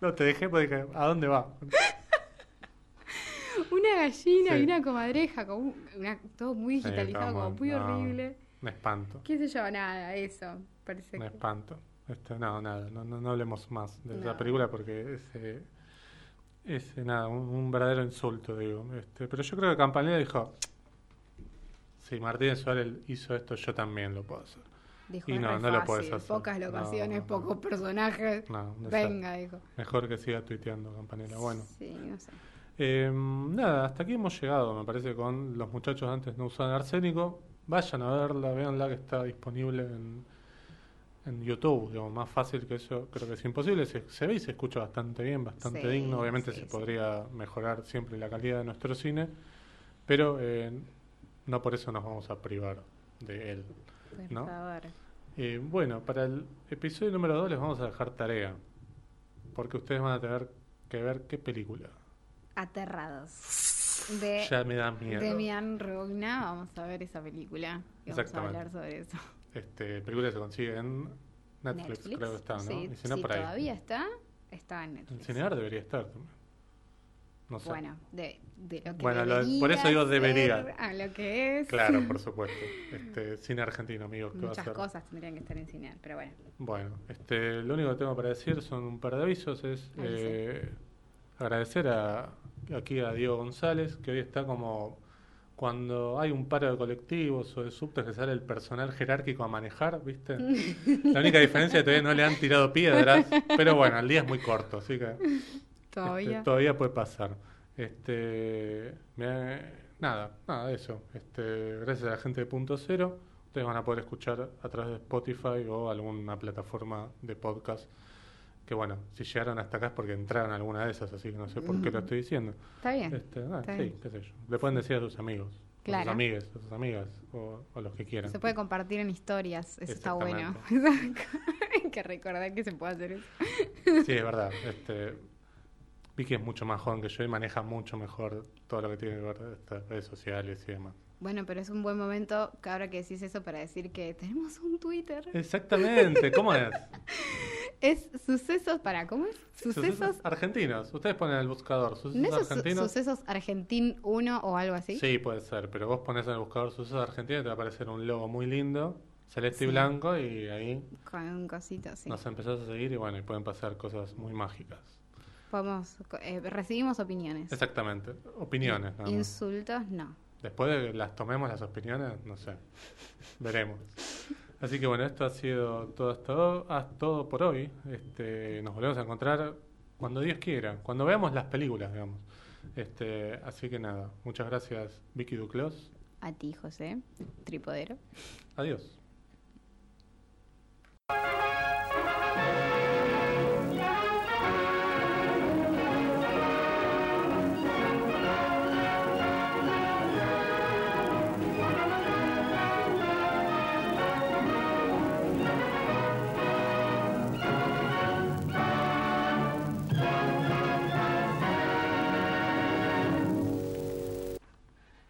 A: No, te dejé porque dije, ¿a dónde va?
B: Una gallina
A: Sí.
B: y una comadreja, como una- todo muy digitalizado, como muy
A: no,
B: horrible.
A: Un espanto.
B: ¿Qué sé yo? Nada, eso. Parece
A: Un
B: que...
A: espanto. Este, no, nada, no, no, no hablemos más de
B: No.
A: película porque es, eh, es nada, un, un verdadero insulto, digo. Este, pero yo creo que Campanella dijo, si Martínez Suárez hizo esto, yo también lo puedo hacer.
B: Dijo,
A: Y no, no lo puedes hacer.
B: Pocas locaciones,
A: no.
B: pocos personajes. Venga, dijo.
A: Mejor que siga tuiteando Campanella. Bueno,
B: Sí, no sé.
A: Eh, nada, hasta aquí hemos llegado, me parece, con los muchachos antes no usaban arsénico. Vayan a verla, véanla que está disponible en, en YouTube, digamos, más fácil que eso creo que es imposible. Se, se ve y se escucha bastante bien, bastante
B: Sí,
A: digno. Obviamente
B: sí,
A: se
B: sí.
A: podría mejorar siempre la calidad de nuestro cine, pero eh, no por eso nos vamos a privar de él.
B: Por
A: ¿No?
B: favor.
A: Eh, bueno, para el episodio número 2 les vamos a dejar tarea, porque ustedes van a tener que ver qué película.
B: Aterrados. De
A: Ya me da miedo.
B: Demian Rogna, vamos a ver esa película. Y vamos a hablar sobre eso.
A: Este, película se consigue en Netflix, creo que está, ¿no?
B: Sí,
A: y si no,
B: sí,
A: por ahí.
B: todavía está, está en
A: En
B: Netflix.
A: Cinear debería estar también. No sé.
B: Bueno, de, de lo que
A: Bueno, lo- por eso digo debería.
B: ser A lo que es.
A: Claro, por supuesto. Este, cine argentino, amigos, ¿qué va a
B: Muchas cosas tendrían que estar en cine, pero bueno.
A: Bueno, este, lo único que tengo para decir son un par de avisos. Es eh, agradecer a, aquí a Diego González, que hoy está como cuando hay un paro de colectivos o de subtes que sale el personal jerárquico a manejar, ¿viste? La única diferencia es que todavía no le han tirado piedras, pero bueno, el día es muy corto, así que
B: Todavía.
A: este, todavía puede pasar. Este, me- nada, nada, eso. Este, gracias a la gente de Punto Cero, ustedes van a poder escuchar a través de Spotify o alguna plataforma de podcast. Que bueno, si llegaron hasta acá es porque entraron a alguna de esas, así que no sé por qué lo estoy diciendo.
B: Está bien.
A: Este, ah,
B: Está
A: sí,
B: bien.
A: qué sé yo. Le pueden decir a sus amigos, a
B: Claro.
A: sus amigues, a sus amigas, o, o los que quieran.
B: Se puede compartir en historias, eso está bueno. Hay que recordar que se puede hacer eso.
A: Sí, es verdad. Este, Vicky es mucho más joven que yo y maneja mucho mejor todo lo que tiene que ver con estas redes sociales y demás.
B: Bueno, pero es un buen momento, ahora que decís eso, para decir que tenemos un Twitter.
A: Exactamente, ¿cómo es?
B: Es sucesos para, ¿cómo es? Sucesos.
A: argentinos. Ustedes ponen el buscador sucesos
B: ¿No es su-
A: argentinos.
B: sucesos Argentín 1 o algo así?
A: Sí, puede ser, pero vos pones en el buscador sucesos argentinos y te va a aparecer un logo muy lindo, celeste y blanco, y ahí
B: Con un cosito, sí.
A: nos empezás a seguir y bueno, y pueden pasar cosas muy mágicas.
B: Podemos, eh, recibimos opiniones.
A: Exactamente, opiniones. nada más.
B: Insultos, no.
A: Después de que las tomemos las opiniones, no sé, veremos. Así que bueno, esto ha sido todo hasta, ah, todo por hoy. Este, nos volvemos a encontrar cuando Dios quiera, cuando veamos las películas, digamos. Este, así que nada, muchas gracias Vicky Duclos.
B: A ti, José, tripodero.
A: Adiós.